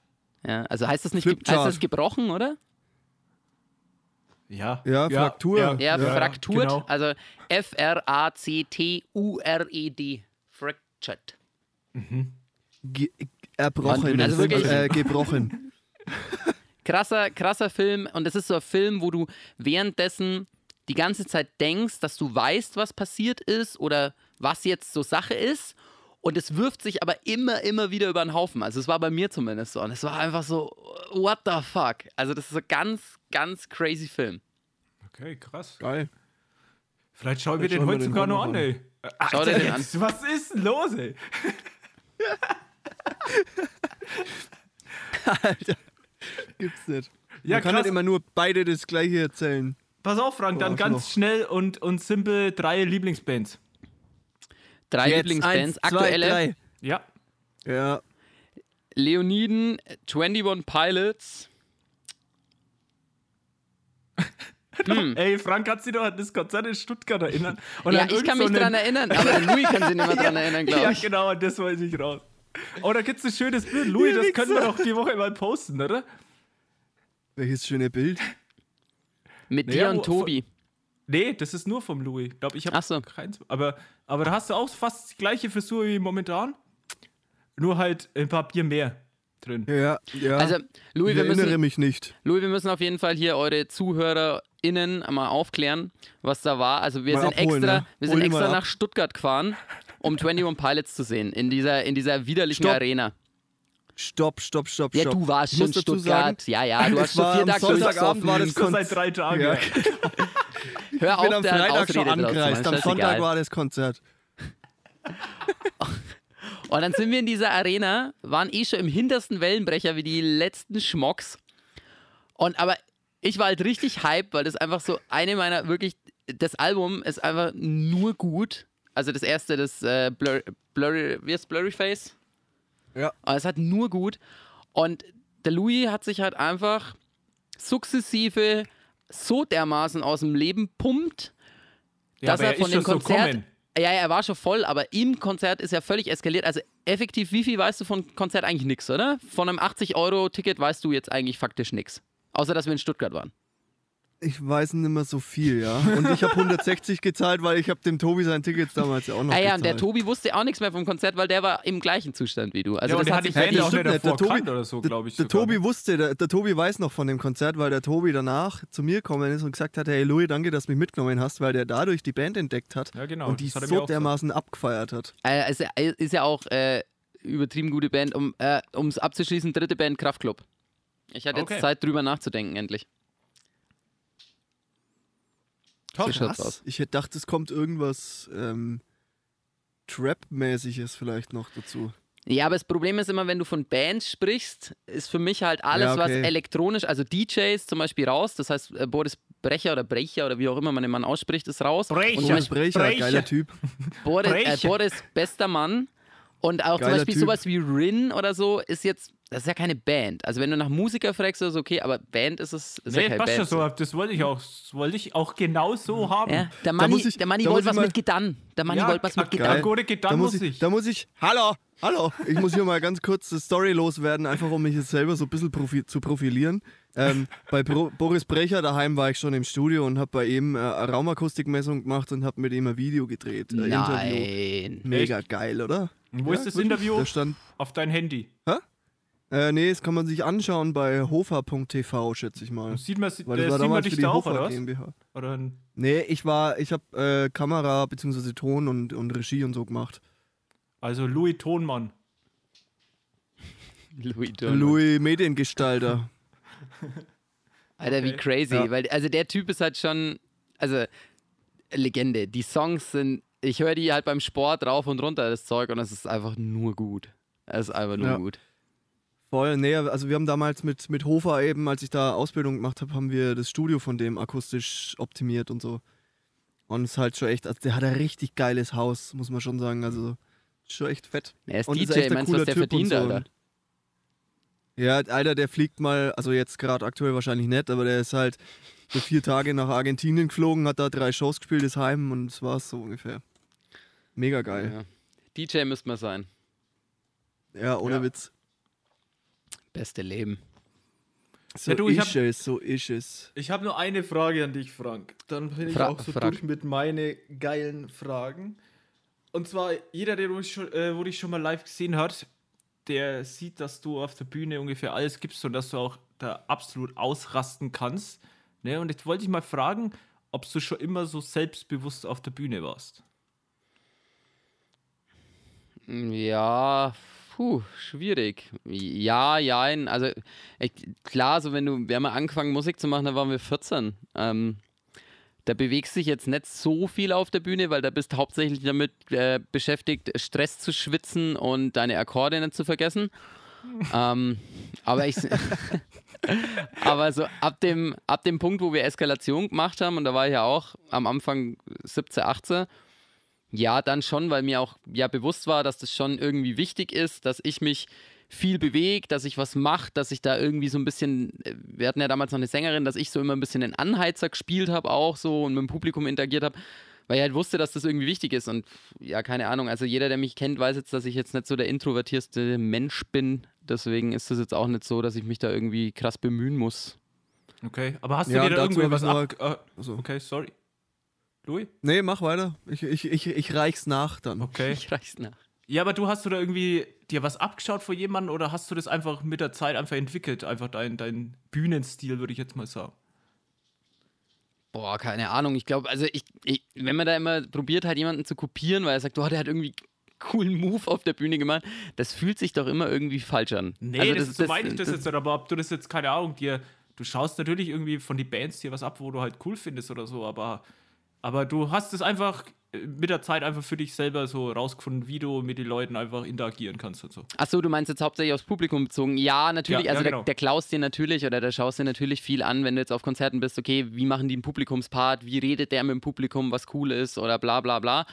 Speaker 3: Ja, also heißt das nicht, heißt das gebrochen, oder?
Speaker 2: Ja.
Speaker 1: Ja, Fraktur.
Speaker 3: Ja,
Speaker 1: Ja,
Speaker 3: frakturt.
Speaker 2: genau.
Speaker 3: Also F-R-A-C-T-U-R-E-D. Fractured.
Speaker 1: Ge erbrochen.
Speaker 3: Und- also wirklich-
Speaker 1: äh, gebrochen. (laughs)
Speaker 3: krasser, krasser Film und es ist so ein Film, wo du währenddessen die ganze Zeit denkst, dass du weißt, was passiert ist oder was jetzt so Sache ist und es wirft sich aber immer, immer wieder über den Haufen. Also es war bei mir zumindest so und es war einfach so, what the fuck? Also das ist so ganz, ganz crazy Film.
Speaker 2: Okay, krass.
Speaker 1: Geil.
Speaker 2: Vielleicht schauen wir
Speaker 1: Vielleicht
Speaker 2: den heute
Speaker 1: den
Speaker 2: sogar noch an,
Speaker 1: an.
Speaker 2: ey.
Speaker 3: Schau dir
Speaker 2: Alter,
Speaker 3: den an.
Speaker 2: Was ist denn los, ey? (laughs)
Speaker 1: Alter. Gibt's nicht.
Speaker 2: Ja,
Speaker 1: Man kann
Speaker 2: krass.
Speaker 1: nicht immer nur beide das gleiche erzählen.
Speaker 2: Pass auf, Frank, dann
Speaker 1: Oh,
Speaker 2: ganz
Speaker 1: noch.
Speaker 2: schnell und, und simpel drei Lieblingsbands.
Speaker 3: Drei
Speaker 1: Jetzt
Speaker 3: Lieblingsbands,
Speaker 1: eins, zwei,
Speaker 3: aktuelle
Speaker 1: drei.
Speaker 2: Ja.
Speaker 1: Ja.
Speaker 3: Leoniden, 21 Pilots. (laughs)
Speaker 2: Ey, Frank hat sich doch an das Konzert in Stuttgart erinnern. Und
Speaker 3: ja, ich kann mich
Speaker 2: so
Speaker 3: dran erinnern, aber Louis kann sich nicht mehr dran erinnern, glaube (laughs)
Speaker 2: Ja,
Speaker 3: ich.
Speaker 2: genau, und das weiß ich raus. Oh, da gibt's ein schönes Bild. Louis, das können wir doch die Woche mal posten, oder?
Speaker 1: Welches schöne Bild.
Speaker 3: Mit
Speaker 2: Naja,
Speaker 3: dir und Tobi.
Speaker 2: Nee, das ist nur vom Louis. Ich glaube, ich habe
Speaker 3: so.
Speaker 2: keins. Aber, aber da hast du auch fast die gleiche Frisur wie momentan. Nur halt ein paar Bier mehr drin.
Speaker 1: Ja, ja.
Speaker 3: Also, Louis,
Speaker 1: ich
Speaker 3: wir
Speaker 1: erinnere
Speaker 3: müssen,
Speaker 1: mich nicht.
Speaker 3: Louis, wir müssen auf jeden Fall hier eure ZuhörerInnen mal aufklären, was da war. Also wir
Speaker 1: Mal
Speaker 3: sind
Speaker 1: abholen,
Speaker 3: extra,
Speaker 1: ne?
Speaker 3: wir sind extra nach Stuttgart gefahren, um (laughs) 21 Pilots zu sehen, in dieser, in dieser widerlichen
Speaker 1: Stopp.
Speaker 3: Arena.
Speaker 1: Stopp, stopp, stopp,
Speaker 3: Ja,
Speaker 1: stopp.
Speaker 3: du warst
Speaker 1: Ich
Speaker 3: schon Stuttgart.
Speaker 1: sagen,
Speaker 3: ja, ja, du hast schon vier Tage
Speaker 1: Sonntagabend war das
Speaker 2: Das seit drei Tagen.
Speaker 1: Ja.
Speaker 2: Ja. (laughs)
Speaker 3: Hör auf,
Speaker 1: Ich bin am Freitag schon angereist. Am Sonntag
Speaker 3: scheißegal.
Speaker 1: war das Konzert. (laughs)
Speaker 3: Und dann sind wir in dieser Arena, waren eh schon im hintersten Wellenbrecher wie die letzten Schmocks. Und aber ich war halt richtig hyped, weil das einfach so eine meiner wirklich, das Album ist einfach nur gut. Also das erste, das äh, Blur, Blurry, wie heißt Blurry Face?
Speaker 1: Ja.
Speaker 3: Aber es hat nur gut. Und der Louis hat sich halt einfach sukzessive so dermaßen aus dem Leben pumpt,
Speaker 2: Ja,
Speaker 3: dass er von dem
Speaker 2: so
Speaker 3: Konzert. ja, ja, er war schon voll, aber im Konzert ist er völlig eskaliert. Also effektiv, wie viel weißt du von Konzert eigentlich nichts, oder? Von einem 80-Euro-Ticket weißt du jetzt eigentlich faktisch nichts. Außer, dass wir in Stuttgart waren.
Speaker 1: Ich weiß nicht mehr so viel, ja. Und ich habe 160 gezahlt, weil ich habe dem Tobi sein Ticket damals ja auch noch
Speaker 3: Ah ja,
Speaker 1: gezahlt.
Speaker 3: und der Tobi wusste auch nichts mehr vom Konzert, weil der war im gleichen Zustand wie du. Also
Speaker 2: ja,
Speaker 3: das
Speaker 2: der
Speaker 3: hat sich
Speaker 2: Band
Speaker 1: das
Speaker 2: auch nicht
Speaker 1: nicht.
Speaker 2: davor
Speaker 1: Der Tobi-
Speaker 2: oder so, glaube ich.
Speaker 1: der
Speaker 2: sogar,
Speaker 1: Tobi
Speaker 2: ne?
Speaker 1: wusste, der, der Tobi weiß noch von dem Konzert, weil der Tobi danach zu mir gekommen ist und gesagt hat, hey Louis, danke, dass du mich mitgenommen hast, weil der dadurch die Band entdeckt hat
Speaker 2: Ja, genau,
Speaker 1: und die so dermaßen abgefeiert hat.
Speaker 3: Äh, es ist ja auch äh, übertrieben gute Band. Um es abzuschließen, dritte Band Kraftklub. Ich hatte
Speaker 2: Okay.
Speaker 3: jetzt Zeit drüber nachzudenken, endlich. Schaut's aus.
Speaker 1: Ich hätte gedacht, es kommt irgendwas ähm, Trap-mäßiges vielleicht noch dazu.
Speaker 3: Ja, aber das Problem ist immer, wenn du von Bands sprichst, ist für mich halt alles,
Speaker 1: Ja,
Speaker 3: was
Speaker 1: okay.
Speaker 3: elektronisch, also DJs zum Beispiel raus. Das heißt, äh, Boris Brecher oder Brecher oder wie auch immer man den Mann ausspricht, ist raus.
Speaker 2: Brecher.
Speaker 3: Und zum
Speaker 1: Boris
Speaker 3: Beispiel
Speaker 1: Brecher,
Speaker 2: Brecher.
Speaker 1: geiler Typ.
Speaker 3: Boris, äh. Boris, bester Mann. Und auch zum
Speaker 1: Geiler
Speaker 3: Beispiel
Speaker 1: Typ.
Speaker 3: sowas wie Rin oder so ist jetzt, das ist ja keine Band. Also wenn du nach Musiker fragst, ist es okay, aber Band ist es ist ja
Speaker 2: Nee,
Speaker 3: keine
Speaker 2: passt
Speaker 3: Band.
Speaker 2: schon so. Das wollte ich auch, das wollte ich auch genau so haben.
Speaker 3: Ja, der
Speaker 1: muss
Speaker 3: Manni,
Speaker 1: ich-
Speaker 3: der Manni
Speaker 1: da muss
Speaker 3: wollte
Speaker 1: ich
Speaker 3: was mit Gedann. Der Manni
Speaker 2: Ja,
Speaker 3: wollte was mit. Gedann.
Speaker 2: Gute
Speaker 1: Da
Speaker 2: Gedanken
Speaker 1: muss ich, da muss ich, hallo, hallo, ich muss hier mal ganz kurz eine Story loswerden, einfach um mich jetzt selber so ein bisschen profi zu profilieren. Ähm, bei Bro Boris Brecher daheim war ich schon im Studio und habe bei ihm äh, eine Raumakustikmessung gemacht und habe mit ihm ein Video gedreht. Ein Interview.
Speaker 3: Nein.
Speaker 1: Mega geil, oder?
Speaker 2: Wo ist das
Speaker 1: wirklich.
Speaker 2: Interview?
Speaker 1: Da stand,
Speaker 2: Auf dein Handy.
Speaker 1: Äh, nee, das kann man sich anschauen bei hofa.tv, schätze ich mal.
Speaker 2: Sieht man,
Speaker 1: Weil
Speaker 2: äh,
Speaker 1: das war
Speaker 2: sieht man dich da auch,
Speaker 1: Hofa
Speaker 2: oder was?
Speaker 1: GmbH.
Speaker 2: Oder
Speaker 1: Nee, ich war, ich habe äh, Kamera bzw. Ton und, und Regie und so gemacht.
Speaker 2: also Louis Tonmann.
Speaker 3: Louis (laughs) Dorn.
Speaker 1: Louis Mediengestalter. (laughs)
Speaker 3: Alter, wie
Speaker 2: Okay.
Speaker 3: crazy.
Speaker 1: Ja.
Speaker 3: Weil, also der Typ ist halt schon, also Legende. Die Songs sind, ich höre die halt beim Sport rauf und runter, das Zeug, und es ist einfach nur gut. Es ist einfach nur
Speaker 1: Ja.
Speaker 3: gut.
Speaker 1: Voll, nee, also wir haben damals mit, mit Hofer eben, als ich da Ausbildung gemacht habe, haben wir das Studio von dem akustisch optimiert und so. Und es ist halt schon echt, also der hat ein richtig geiles Haus, muss man schon sagen. Also schon echt fett.
Speaker 3: Er ist
Speaker 1: Und ist
Speaker 3: DJ,
Speaker 1: echt ein
Speaker 3: meinst du, was
Speaker 1: cooler
Speaker 3: der
Speaker 1: Typ
Speaker 3: verdient,
Speaker 1: so.
Speaker 3: Alter?
Speaker 1: Ja, Alter, der fliegt mal, also jetzt gerade aktuell wahrscheinlich nicht, aber der ist halt für vier Tage nach Argentinien geflogen, hat da drei Shows gespielt, ist heim und das war's so ungefähr. Mega geil.
Speaker 3: Ja. DJ müsste man sein.
Speaker 1: Ja, ohne
Speaker 2: Ja.
Speaker 1: Witz.
Speaker 3: Beste Leben.
Speaker 1: So
Speaker 2: Ja, du, ich
Speaker 1: ist
Speaker 2: hab-
Speaker 1: es, so ist es.
Speaker 4: Ich habe nur eine Frage an dich, Frank. Dann bin ich
Speaker 3: Fra-
Speaker 4: auch so
Speaker 3: frag.
Speaker 4: durch mit meinen geilen Fragen. Und zwar,
Speaker 2: Jeder, der dich schon, äh, wo dich schon mal live gesehen hat, der sieht, dass du auf der Bühne ungefähr alles gibst und dass du auch da absolut ausrasten kannst. Ne? Und jetzt wollte ich mal fragen, ob du schon immer so selbstbewusst auf der Bühne warst.
Speaker 3: Ja, puh, schwierig. Ja, ja, also ich, klar, so wenn du, wir haben angefangen Musik zu machen, da waren wir 14. Ähm, da bewegst du dich jetzt nicht so viel auf der Bühne, weil da bist du hauptsächlich damit äh, beschäftigt, Stress zu schwitzen und deine Akkorde nicht zu vergessen. (laughs) ähm, aber ich, (laughs) aber so ab dem, ab dem Punkt, wo wir Eskalation gemacht haben, und da war ich ja auch am Anfang 17, 18, ja, dann schon, weil mir auch ja bewusst war, dass das schon irgendwie wichtig ist, dass ich mich viel bewege, dass ich was mache, dass ich da irgendwie so ein bisschen, äh, wir hatten ja damals noch eine Sängerin, dass ich so immer ein bisschen den Anheizer gespielt habe auch so und mit dem Publikum interagiert habe, weil ich halt wusste, dass das irgendwie wichtig ist und ja, keine Ahnung, also jeder, der mich kennt, weiß jetzt, dass ich jetzt nicht so der introvertierste Mensch bin, deswegen ist es jetzt auch nicht so, dass ich mich da irgendwie krass bemühen muss.
Speaker 2: Okay, aber hast du
Speaker 1: Ja,
Speaker 2: dir da irgendwie was ab... Äh,
Speaker 1: Also,
Speaker 2: okay, sorry. Louis?
Speaker 1: nee, mach weiter. Ich, ich, ich, ich reich's nach dann.
Speaker 2: Okay.
Speaker 3: Ich reich's nach.
Speaker 2: Ja, aber du hast du da irgendwie dir was abgeschaut von jemandem oder hast du das einfach mit der Zeit einfach entwickelt? Einfach dein, dein Bühnenstil, würde ich jetzt mal sagen.
Speaker 3: Boah, keine Ahnung. Ich glaube, also ich, ich, wenn man da immer probiert hat, jemanden zu kopieren, weil er sagt, oh, der hat irgendwie coolen Move auf der Bühne gemacht, das fühlt sich doch immer irgendwie falsch an.
Speaker 2: Nee,
Speaker 3: Also
Speaker 2: das, ist so meine ich das, jetzt nicht, aber ob du das jetzt, keine Ahnung, dir, du schaust natürlich irgendwie von den Bands dir was ab, wo du halt cool findest oder so, aber, aber du hast es einfach äh, mit der Zeit einfach für dich selber so rausgefunden, wie du mit den Leuten einfach interagieren kannst und so.
Speaker 3: Achso, du meinst jetzt hauptsächlich aufs Publikum bezogen. Ja, natürlich.
Speaker 2: Ja, ja,
Speaker 3: also
Speaker 2: genau.
Speaker 3: der, der klaust dir natürlich oder der schaust dir natürlich viel an, wenn du jetzt auf Konzerten bist, okay, wie machen die einen Publikumspart, wie redet der mit dem Publikum, was cool ist oder bla bla bla.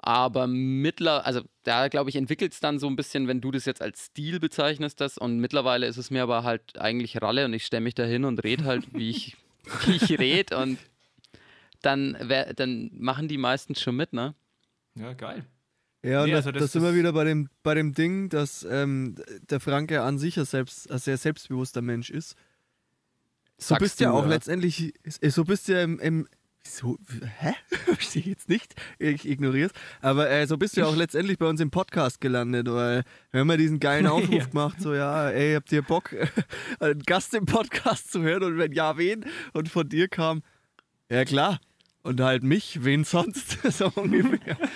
Speaker 3: Aber mittler, also da glaube ich, entwickelt es dann so ein bisschen, wenn du das jetzt als Stil bezeichnest, das. Und mittlerweile ist es mir aber halt eigentlich Ralle und ich stelle mich da hin und rede halt, wie ich, (laughs) wie ich rede und dann, wär, dann machen die meistens schon mit, ne?
Speaker 2: Ja, geil.
Speaker 1: Ja, und
Speaker 2: Nee,
Speaker 1: da,
Speaker 2: also das-
Speaker 1: da sind wir wieder bei dem, bei dem Ding, dass ähm, der Franke an sich ein, selbst, ein sehr selbstbewusster Mensch ist. So
Speaker 3: Sagst
Speaker 1: bist du ja auch
Speaker 3: ja.
Speaker 1: letztendlich, so bist du ja im, im so, hä? Verstehe (laughs) ich jetzt nicht. Ich ignoriere es. Aber äh, so bist du ja auch (laughs) letztendlich bei uns im Podcast gelandet, weil wir haben ja diesen geilen (laughs) Aufruf
Speaker 2: Ja.
Speaker 1: gemacht, so ja, ey, habt ihr Bock, einen Gast im Podcast zu hören und wenn ja, wen? Und von dir kam, ja klar. Und halt mich, wen sonst? (laughs) so ungefähr. (laughs)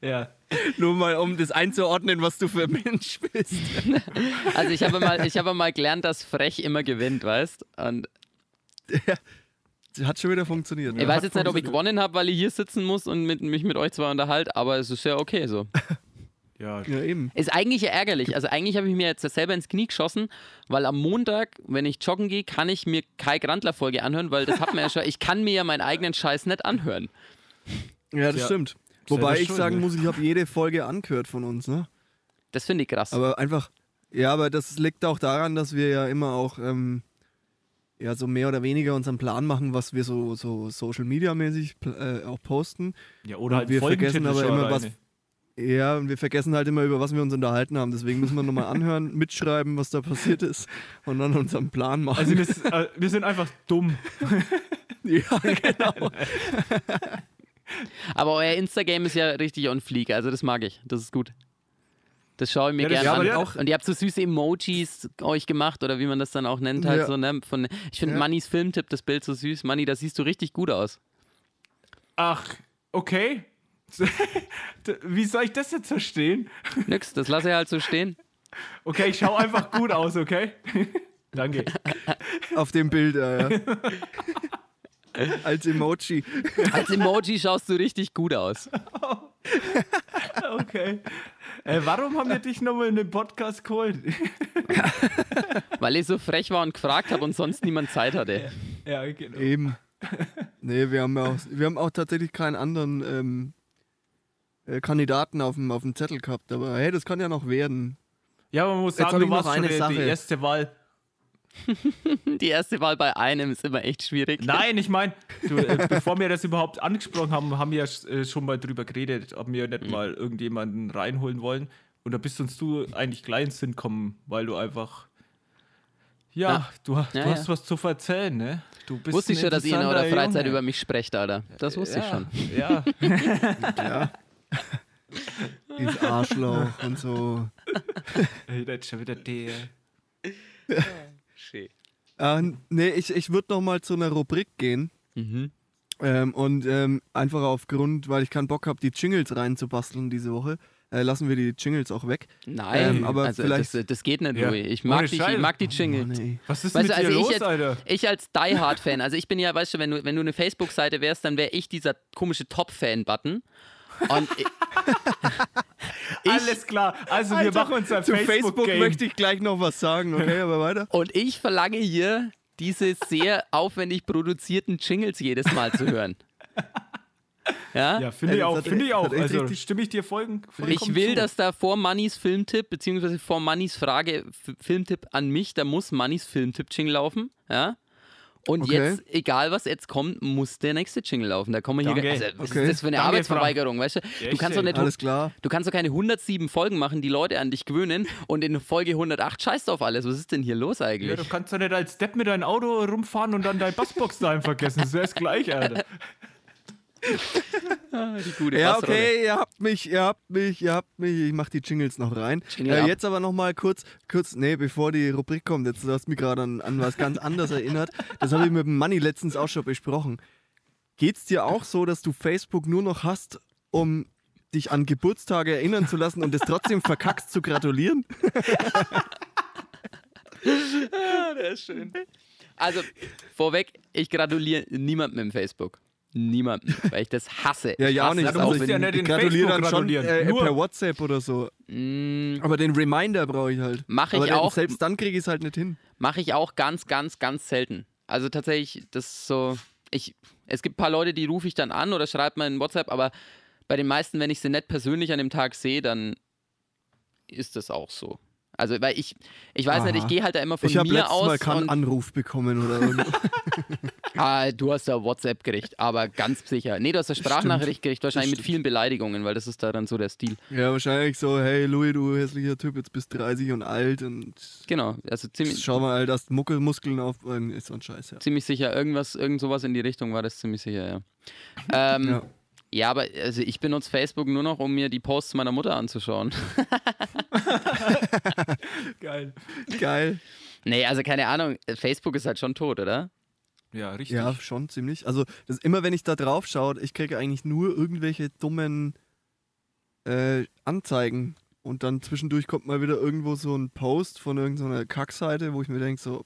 Speaker 2: Ja.
Speaker 1: Nur mal, um das einzuordnen, was du für ein Mensch bist. (laughs)
Speaker 3: Also ich habe mal, ich habe mal gelernt, dass frech immer gewinnt, weißt? Und
Speaker 1: Hat schon wieder funktioniert.
Speaker 3: ich weiß jetzt nicht, ob ich gewonnen habe, weil ich hier sitzen muss und mit, mich mit euch zwei unterhalte, aber es ist ja okay so.
Speaker 2: Ja.
Speaker 1: Ja, eben.
Speaker 3: Ist eigentlich ja ärgerlich. Also eigentlich habe ich mir jetzt selber ins Knie geschossen, weil am Montag, wenn ich joggen gehe, kann ich mir Kai Grandler Folge anhören, weil das hat man ja schon. Ich kann mir ja meinen eigenen Scheiß nicht anhören.
Speaker 1: Ja, das
Speaker 2: Ja.
Speaker 1: stimmt. Wobei ich
Speaker 2: schuld,
Speaker 1: sagen
Speaker 2: ne?
Speaker 1: muss, ich habe jede Folge angehört von uns, ne?
Speaker 3: Das finde ich krass.
Speaker 1: Aber einfach, ja, aber das liegt auch daran, dass wir ja immer auch, ähm, ja, so mehr oder weniger unseren Plan machen, was wir so, so Social Media mäßig äh, auch posten.
Speaker 2: ja oder halt
Speaker 1: wir vergessen aber immer, was. Ja, und wir vergessen halt immer, über was wir uns unterhalten haben. Deswegen müssen wir nochmal (laughs) anhören, mitschreiben, was da passiert ist und dann unseren Plan machen.
Speaker 2: Also wir, äh, wir sind einfach dumm. (laughs)
Speaker 1: ja, genau. (laughs)
Speaker 3: Aber euer Instagram ist ja richtig on fleek, also das mag ich. Das ist gut. Das schaue ich mir
Speaker 2: Ja, das-
Speaker 3: gerne
Speaker 2: ja,
Speaker 3: an.
Speaker 2: auch-
Speaker 3: und ihr habt so süße Emojis euch gemacht oder wie man das dann auch nennt halt
Speaker 1: Ja.
Speaker 3: so, ne? Von, ich finde
Speaker 1: Ja.
Speaker 3: Mannys Filmtipp, das Bild so süß. Manni, da siehst du richtig gut aus.
Speaker 2: Ach, okay. (laughs) Wie soll ich das jetzt verstehen?
Speaker 3: Nix, das lasse ich halt so stehen.
Speaker 2: Okay, ich schaue einfach gut aus, okay? (laughs) Danke.
Speaker 1: Auf dem Bild, ja. ja. Als Emoji.
Speaker 3: Als Emoji schaust du richtig gut aus. (laughs)
Speaker 2: Okay. Äh, warum haben wir dich nochmal in den Podcast geholt?
Speaker 3: Weil ich so frech war und gefragt habe und sonst niemand Zeit hatte.
Speaker 2: ja, genau.
Speaker 1: Eben. Nee, wir haben ja auch, wir haben auch tatsächlich keinen anderen ähm, äh, Kandidaten auf dem, auf dem Zettel gehabt. Aber hey, das kann ja noch werden.
Speaker 2: Ja, man muss
Speaker 1: Jetzt
Speaker 2: sagen, du warst schon
Speaker 1: eine
Speaker 2: die, die erste Wahl. (laughs)
Speaker 3: Die erste Wahl bei einem ist immer echt schwierig.
Speaker 2: Nein, ich meine, äh, (laughs) bevor wir das überhaupt angesprochen haben, haben wir ja äh, schon mal drüber geredet, ob wir
Speaker 1: Mhm.
Speaker 2: nicht mal irgendjemanden reinholen wollen. Und da bist uns du eigentlich gleich ins Sinn kommen, weil du einfach. Ja,
Speaker 3: Ja.
Speaker 2: du, du
Speaker 3: Ja,
Speaker 2: hast
Speaker 3: ja.
Speaker 2: was zu erzählen, ne? Du bist
Speaker 3: Wusste ich schon, dass ihr in eurer Freizeit
Speaker 2: Junge.
Speaker 3: über mich sprecht, Alter. Das wusste ich
Speaker 2: ja,
Speaker 3: schon.
Speaker 2: Ja, (laughs) (laughs)
Speaker 1: Dieses Arschloch und so.
Speaker 2: Ey, das ist schon wieder der.
Speaker 1: Äh, nee, ich, ich würde noch mal zu einer Rubrik gehen.
Speaker 3: Mhm.
Speaker 1: Ähm, und ähm, einfach aufgrund, weil ich keinen Bock habe, die Jingles reinzubasteln diese Woche, äh, lassen wir die Jingles auch weg.
Speaker 3: Nein,
Speaker 1: Ähm, aber
Speaker 3: also
Speaker 1: vielleicht-
Speaker 3: das, das geht nicht,
Speaker 2: Ja.
Speaker 3: Louis. Ich mag,
Speaker 2: Ohne
Speaker 3: die, ich mag die Jingle.
Speaker 1: Mann, ey.
Speaker 2: Was ist
Speaker 3: Weißt
Speaker 2: mit
Speaker 3: du, also
Speaker 2: dir
Speaker 3: ich
Speaker 2: los,
Speaker 3: jetzt-
Speaker 2: Alter?
Speaker 3: Ich als Die Hard-Fan, also ich bin ja, weißt du, wenn du, wenn du eine Facebook-Seite wärst, dann wäre ich dieser komische Top-Fan-Button. Und ich, (laughs) ich,
Speaker 2: Alles klar. Also, wir
Speaker 1: Alter,
Speaker 2: machen uns ein
Speaker 1: Zu Facebook,
Speaker 2: Facebook-Game.
Speaker 1: möchte ich gleich noch was sagen, okay, (laughs) aber weiter.
Speaker 3: und ich verlange hier, diese sehr aufwendig produzierten Jingles jedes Mal zu hören. Ja?
Speaker 2: Ja, finde ich
Speaker 1: das
Speaker 2: auch. Finde ich auch. Also, stimme ich dir folgen,
Speaker 3: Ich will,
Speaker 2: zu.
Speaker 3: dass da vor Mannys Filmtipp, beziehungsweise vor Mannys Frage, Filmtipp an mich, da muss Mannys Filmtipp-Jingle laufen. Ja? Und
Speaker 1: Okay.
Speaker 3: jetzt, egal was jetzt kommt, muss der nächste Jingle laufen. Da kommen wir hier. Also, was
Speaker 1: Okay.
Speaker 3: ist das für eine
Speaker 2: Danke,
Speaker 3: Arbeitsverweigerung, weißt du? Du kannst doch nicht.
Speaker 1: Alles klar.
Speaker 3: Du kannst doch keine 107 Folgen machen, die Leute an dich gewöhnen und in Folge 108 scheißt auf alles. Was ist denn hier los
Speaker 2: Ja,
Speaker 3: eigentlich?
Speaker 2: du kannst doch nicht als Depp mit deinem Auto rumfahren und dann dein Bassbox daheim vergessen. Das wäre das gleich, Alter.
Speaker 3: Die gute
Speaker 1: Ja, okay, ihr habt mich, ihr habt mich, ihr habt mich. Ich mach die Jingles noch rein.
Speaker 3: Jingle
Speaker 1: Äh, jetzt aber noch mal kurz, kurz, nee, bevor die Rubrik kommt, jetzt du hast mich gerade an, an was ganz anderes erinnert. Das habe ich mit dem Manni letztens auch schon besprochen. Geht's dir auch so, dass du Facebook nur noch hast, um dich an Geburtstage erinnern zu lassen und es trotzdem verkackst zu gratulieren?
Speaker 3: der ist schön. Also, vorweg, ich gratuliere niemandem im Facebook. Niemandem, weil ich das hasse.
Speaker 1: Ja,
Speaker 3: Ich
Speaker 1: ja auch
Speaker 3: hasse
Speaker 1: nicht. Also
Speaker 2: musst
Speaker 3: auch.
Speaker 2: ja
Speaker 1: wenn-
Speaker 2: nicht
Speaker 1: ich
Speaker 2: in
Speaker 1: gratuliere dann schon äh,
Speaker 2: Nur-
Speaker 1: per WhatsApp oder so.
Speaker 3: Mm,
Speaker 1: Aber den Reminder brauche ich halt.
Speaker 3: Mach ich auch.
Speaker 1: Selbst dann kriege ich es halt nicht hin.
Speaker 3: Mache ich auch ganz, ganz, ganz selten. Also tatsächlich, das ist so. Ich, es gibt ein paar Leute, die rufe ich dann an oder schreibe mal in WhatsApp, aber bei den meisten, wenn ich sie nicht persönlich an dem Tag sehe, dann ist das auch so. Also, weil ich, ich weiß nicht, ich
Speaker 1: Aha.
Speaker 3: gehe halt da immer von
Speaker 1: Ich habe
Speaker 3: mir aus.
Speaker 1: Mal keinen
Speaker 3: und,
Speaker 1: Anruf bekommen oder irgendwo. (laughs)
Speaker 3: ah, du hast ja WhatsApp gekriegt, aber ganz sicher. Nee, du hast eine Sprachnachricht gekriegt, wahrscheinlich mit vielen Beleidigungen, weil das ist da dann so der Stil.
Speaker 1: ja, wahrscheinlich so, hey Louis, du hässlicher Typ, jetzt bist 30 und alt und
Speaker 3: Genau, also ziemlich,
Speaker 1: schau mal, dass du Muckel, Muskeln auf. äh, Ist so ein Scheiß, ja.
Speaker 3: ziemlich sicher. Irgendwas, irgend sowas in die Richtung war das ziemlich sicher, ja. Ähm, ja.
Speaker 1: Ja.
Speaker 3: aber also ich benutze Facebook nur noch, um mir die Posts meiner Mutter anzuschauen. (laughs) (laughs) (laughs)
Speaker 2: Geil.
Speaker 1: Geil.
Speaker 3: nee, also keine Ahnung, Facebook ist halt schon tot, oder?
Speaker 2: Ja, richtig.
Speaker 1: Ja, schon ziemlich. Also, das, immer wenn ich da drauf schaue, ich kriege eigentlich nur irgendwelche dummen äh, Anzeigen. Und dann zwischendurch kommt mal wieder irgendwo so ein Post von irgendeiner Kackseite, wo ich mir denke, so,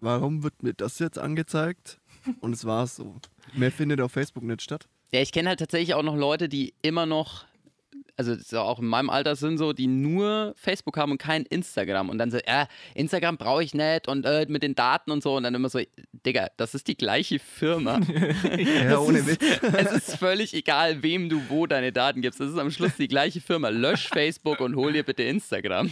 Speaker 1: warum wird mir das jetzt angezeigt? Und es war so. Mehr findet auf Facebook nicht statt.
Speaker 3: Ja, ich kenne halt tatsächlich auch noch Leute, die immer noch, also so auch in meinem Alter sind so, die nur Facebook haben und kein Instagram. Und dann so, ja, Instagram brauche ich nicht und äh, mit den Daten und so. Und dann immer so, Digga, das ist die gleiche Firma. (laughs)
Speaker 1: Ja, ohne Witz. (laughs)
Speaker 3: es ist völlig egal, wem du wo deine Daten gibst. Das ist am Schluss die gleiche Firma. Lösch Facebook und hol dir bitte Instagram.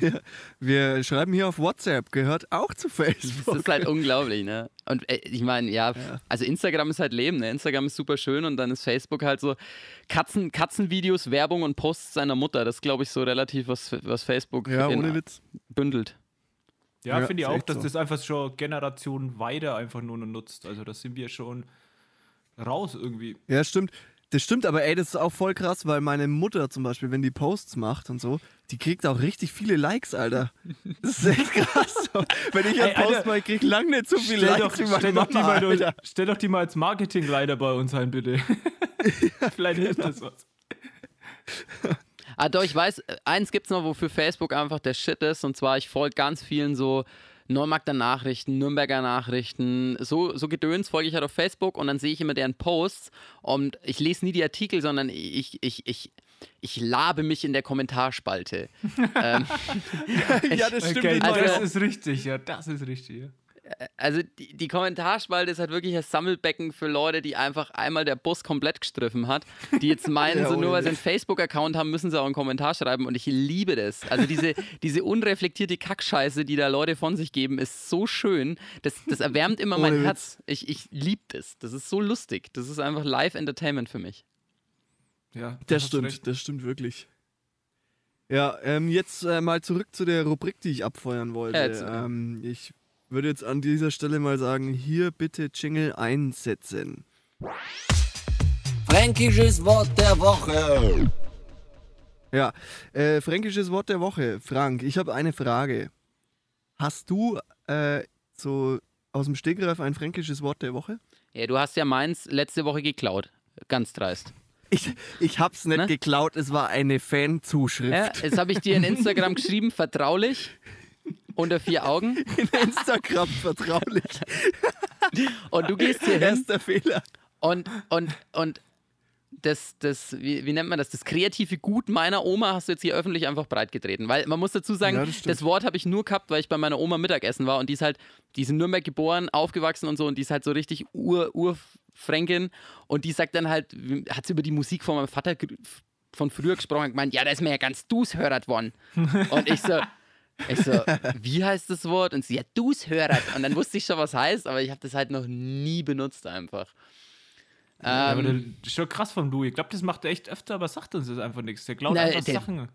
Speaker 3: (laughs)
Speaker 1: Wir schreiben hier auf WhatsApp, gehört auch zu
Speaker 3: Das
Speaker 1: Facebook.
Speaker 3: ist halt unglaublich, ne? Und äh, ich meine, ja,
Speaker 1: Ja.
Speaker 3: also Instagram ist halt Leben, ne? Instagram ist super schön und dann ist Facebook halt so Katzen, Katzenvideos, Werbung und Posts seiner Mutter. Das ist, glaube ich, so relativ, was, was Facebook
Speaker 1: Ja,
Speaker 3: in-
Speaker 1: Witz.
Speaker 3: bündelt.
Speaker 2: Ja,
Speaker 1: Ja,
Speaker 2: finde ich auch, dass
Speaker 1: so.
Speaker 2: das einfach schon Generationen weiter einfach nur noch nutzt. Also das sind wir schon raus irgendwie.
Speaker 1: Ja, stimmt. Das stimmt, aber ey, das ist auch voll krass, weil meine Mutter zum Beispiel, wenn die Posts macht und so, die kriegt auch richtig viele Likes, Alter. Das ist echt krass. So. Wenn ich einen Post mache, ich krieg lange nicht so viele
Speaker 2: Stell
Speaker 1: Likes
Speaker 2: doch,
Speaker 1: wie meine
Speaker 2: stell, doch die
Speaker 1: Mama,
Speaker 2: mal durch,
Speaker 1: Alter.
Speaker 2: stell doch die mal als Marketingleiter bei uns ein, bitte. (laughs) Vielleicht hilft das was.
Speaker 3: Ah, doch, ich weiß, eins gibt's noch, wofür Facebook einfach der Shit ist. Und zwar, ich folge ganz vielen so Neumarkter Nachrichten, Nürnberger Nachrichten, so, so Gedöns folge ich halt auf Facebook und dann sehe ich immer deren Posts und ich lese nie die Artikel, sondern ich, ich, ich, ich labe mich in der Kommentarspalte. (laughs) ähm,
Speaker 1: Ja, das stimmt.
Speaker 2: Okay,
Speaker 1: das
Speaker 3: Also-
Speaker 2: das ist richtig, ja, das ist richtig. Ja.
Speaker 3: Also die, die Kommentarspalte ist halt wirklich ein Sammelbecken für Leute, die einfach einmal der Bus komplett gestriffen hat, die jetzt (laughs) meinen,
Speaker 1: Ja,
Speaker 3: so nur weil sie einen. Facebook-Account haben, müssen sie auch einen Kommentar schreiben und ich liebe das. Also diese, (laughs) diese unreflektierte Kackscheiße, die da Leute von sich geben, ist so schön. Das, das erwärmt immer mein
Speaker 1: Ohne.
Speaker 3: Herz. Ich, ich liebe das. Das ist so lustig. Das ist einfach Live-Entertainment für mich.
Speaker 2: Ja,
Speaker 1: Das
Speaker 2: hast
Speaker 1: stimmt, das stimmt wirklich. Ja, ähm, jetzt äh, mal zurück zu der Rubrik, die ich abfeuern wollte.
Speaker 3: Ja, jetzt, äh.
Speaker 1: ähm, ich würde jetzt an dieser Stelle mal sagen, hier bitte Jingle einsetzen.
Speaker 5: Fränkisches Wort der Woche.
Speaker 1: Ja, äh, fränkisches Wort der Woche. Frank, ich habe eine Frage. Hast du äh, so aus dem Stegreif ein fränkisches Wort der Woche?
Speaker 3: Ja, du hast ja meins letzte Woche geklaut. Ganz dreist.
Speaker 1: Ich, ich hab's nicht
Speaker 3: Ne?
Speaker 1: geklaut, es war eine Fanzuschrift.
Speaker 3: Ja, jetzt habe ich dir in Instagram (laughs) geschrieben, vertraulich, unter vier Augen. (laughs)
Speaker 1: In Instagram vertraulich.
Speaker 3: Und du gehst hier hin
Speaker 1: Erster Fehler.
Speaker 3: Und, und, und das, das wie, wie nennt man das? Das kreative Gut meiner Oma hast du jetzt hier öffentlich einfach breitgetreten. Weil man muss dazu sagen,
Speaker 1: Ja, das
Speaker 3: das. Wort habe ich nur gehabt, weil ich bei meiner Oma Mittagessen war und die ist halt, die ist in Nürnberg geboren, aufgewachsen und so und die ist halt so richtig Ur, Urfränkin und die sagt dann halt, hat sie über die Musik von meinem Vater von früher gesprochen und gemeint, ja, da ist mir ja ganz dushörert worden. (laughs) Und ich so, ich so, wie heißt das Wort? Und sie, ja, dushörert. Und dann wusste ich schon, was heißt, aber ich habe das halt noch nie benutzt einfach.
Speaker 2: Ja, aber
Speaker 3: Ähm,
Speaker 2: das ist schon krass von Louis. Ich glaube, das macht er echt öfter, aber sagt uns das einfach nichts. Der glaubt
Speaker 3: Na,
Speaker 2: einfach
Speaker 3: der-
Speaker 2: Sachen.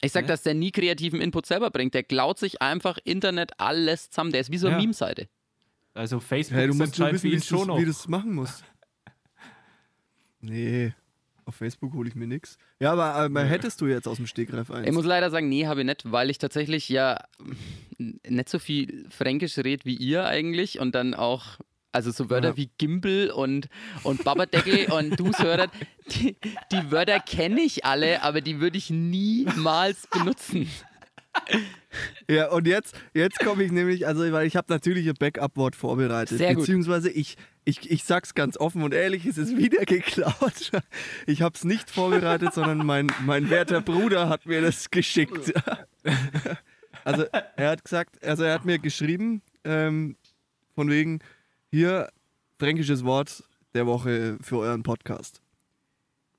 Speaker 3: Ich sag,
Speaker 2: Ne?
Speaker 3: dass der nie kreativen Input selber bringt. Der klaut sich einfach Internet alles zusammen. Der ist wie so eine
Speaker 2: Ja.
Speaker 3: Meme-Seite.
Speaker 2: Also Facebook
Speaker 1: Hey, du
Speaker 2: ist
Speaker 1: musst
Speaker 2: anscheinend
Speaker 1: wissen, wie
Speaker 2: ihn
Speaker 1: du
Speaker 2: schon
Speaker 1: wie du's machen musst. (laughs) Nee, auf Facebook hole ich mir nix. Ja, aber, aber hättest du jetzt aus dem Stegreif eins?
Speaker 3: Ich muss leider sagen, nee, habe ich nicht, weil ich tatsächlich ja nicht so viel Fränkisch rede wie ihr eigentlich und dann auch, also so Wörter
Speaker 1: Ja.
Speaker 3: wie Gimbel und, und Babadeckel (laughs) und Dushörer, die, die Wörter kenne ich alle, aber die würde ich niemals benutzen.
Speaker 1: Ja, und jetzt, jetzt komme ich nämlich, also weil ich habe natürlich ein Backup-Wort vorbereitet.
Speaker 3: Sehr gut.
Speaker 1: beziehungsweise ich, ich, ich sag's ganz offen und ehrlich, es ist wieder geklaut. Ich habe es nicht vorbereitet, sondern mein, mein werter Bruder hat mir das geschickt. Also er hat gesagt, also er hat mir geschrieben, ähm, von wegen, hier, fränkisches Wort der Woche für euren Podcast.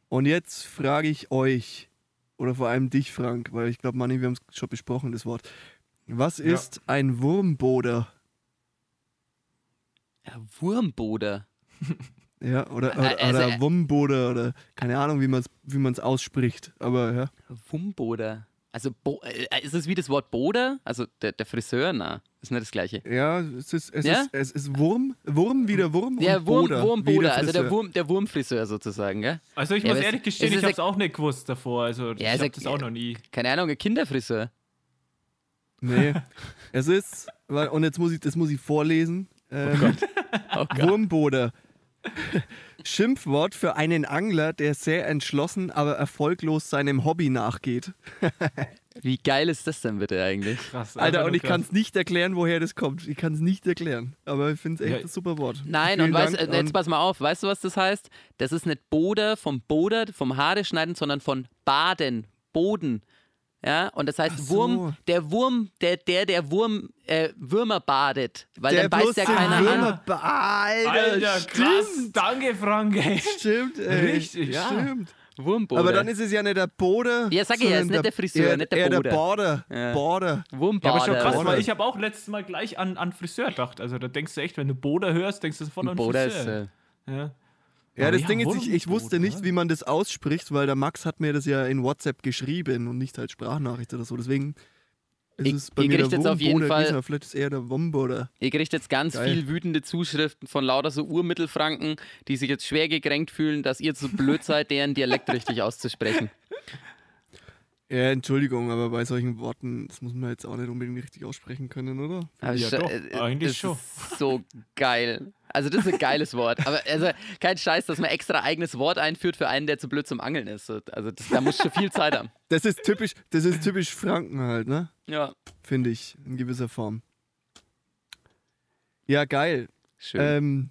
Speaker 1: Und jetzt frage ich euch, oder vor allem dich, Frank, weil ich glaube, Manni, wir haben es schon besprochen, das Wort. Was ist ein Wurmboder?
Speaker 3: Ja, Wurmboder. (laughs)
Speaker 1: Ja, oder, oder,
Speaker 3: also,
Speaker 1: oder
Speaker 3: äh,
Speaker 1: Wumboder oder keine Ahnung, wie man es wie man's ausspricht. Aber ja.
Speaker 3: Wumboder. Also, Bo äh, ist es wie das Wort Boder? Also, der, der Friseur? Na, ist nicht das Gleiche.
Speaker 1: Ja, es ist, es
Speaker 3: Ja?
Speaker 1: ist, es ist Wurm, Wurm wie der Wurm
Speaker 3: Der
Speaker 1: und
Speaker 3: Wurm,
Speaker 1: Boder wie
Speaker 3: Wurmboder, also der. Wurm, der Wurmfriseur sozusagen, gell?
Speaker 2: Also ich
Speaker 3: Ja,
Speaker 2: muss ehrlich gestehen, ich habe es
Speaker 3: ja-
Speaker 2: auch nicht gewusst davor. Also
Speaker 3: Ja,
Speaker 2: ich habe das
Speaker 3: ja-
Speaker 2: auch noch nie.
Speaker 3: Keine Ahnung, ein Kinderfriseur.
Speaker 1: Nee, es ist, weil- und jetzt muss ich, das muss ich vorlesen. Ähm,
Speaker 3: Oh Gott.
Speaker 1: Wurmboder. Schimpfwort für einen Angler, der sehr entschlossen, aber erfolglos seinem Hobby nachgeht. (laughs)
Speaker 3: Wie geil ist das denn bitte eigentlich?
Speaker 2: Krass.
Speaker 1: Alter, und ich kann es nicht erklären, woher das kommt. Ich kann es nicht erklären. Aber ich finde es echt
Speaker 2: Ja.
Speaker 1: ein super Wort.
Speaker 3: Nein,
Speaker 1: Vielen
Speaker 3: und weißt, äh, jetzt pass mal auf, weißt du, was das heißt? Das ist nicht Boder vom Boder, vom Haare schneiden, sondern von Baden, Boden. Ja, und das heißt
Speaker 1: so.
Speaker 3: Wurm, der Wurm, der, der, der Wurm, äh, Würmer badet. Weil
Speaker 1: der
Speaker 3: dann beißt ja keiner
Speaker 1: Würmer
Speaker 3: an.
Speaker 1: be- Alter,
Speaker 2: Alter, krass.
Speaker 1: stimmt.
Speaker 2: Danke, Frank. ey.
Speaker 1: Stimmt, ey.
Speaker 2: Richtig, ja.
Speaker 1: Stimmt.
Speaker 3: Wurmboder.
Speaker 1: Aber dann ist es ja nicht der Boder.
Speaker 3: Ja, sag ich ja, ist
Speaker 1: sondern
Speaker 3: nicht der Friseur,
Speaker 1: eher,
Speaker 3: nicht der
Speaker 1: eher
Speaker 3: Boder.
Speaker 1: der Border.
Speaker 3: Ja.
Speaker 1: Border.
Speaker 2: Ja,
Speaker 3: Wurmbader.
Speaker 2: aber schon krass, weil ich habe auch letztes Mal gleich an, an Friseur gedacht. Also da denkst du echt, wenn du Boder hörst, denkst du sofort an
Speaker 3: Boder ist,
Speaker 2: Friseur.
Speaker 3: äh,
Speaker 2: ja.
Speaker 1: Ja, das
Speaker 2: ja,
Speaker 1: Ding ist, ich, ich wusste nicht, wie man das ausspricht, weil der Max hat mir das ja in WhatsApp geschrieben und nicht als Sprachnachricht oder so. Deswegen ist
Speaker 3: Ich-
Speaker 1: es bei mir der
Speaker 3: auf jeden Fall-
Speaker 1: aber Vielleicht ist eher der Womboder.
Speaker 3: Ihr kriegt jetzt ganz
Speaker 1: Geil.
Speaker 3: viel wütende Zuschriften von lauter so Urmittelfranken, die sich jetzt schwer gekränkt fühlen, dass ihr zu blöd (laughs) seid, deren Dialekt richtig auszusprechen.
Speaker 1: Ja, Entschuldigung, aber bei solchen Worten, das muss man jetzt auch nicht unbedingt richtig aussprechen können, oder?
Speaker 3: Aber
Speaker 2: Ja, doch,
Speaker 3: äh,
Speaker 2: eigentlich schon.
Speaker 3: So geil. Also das ist ein geiles Wort. Aber also kein Scheiß, dass man extra eigenes Wort einführt für einen, der zu blöd zum Angeln ist. So, Also das, da muss schon viel Zeit haben. (laughs)
Speaker 1: Das ist typisch, das ist typisch Franken halt, ne?
Speaker 3: Ja,
Speaker 1: Finde ich, in gewisser Form. Ja, geil.
Speaker 3: schön.
Speaker 1: Ähm,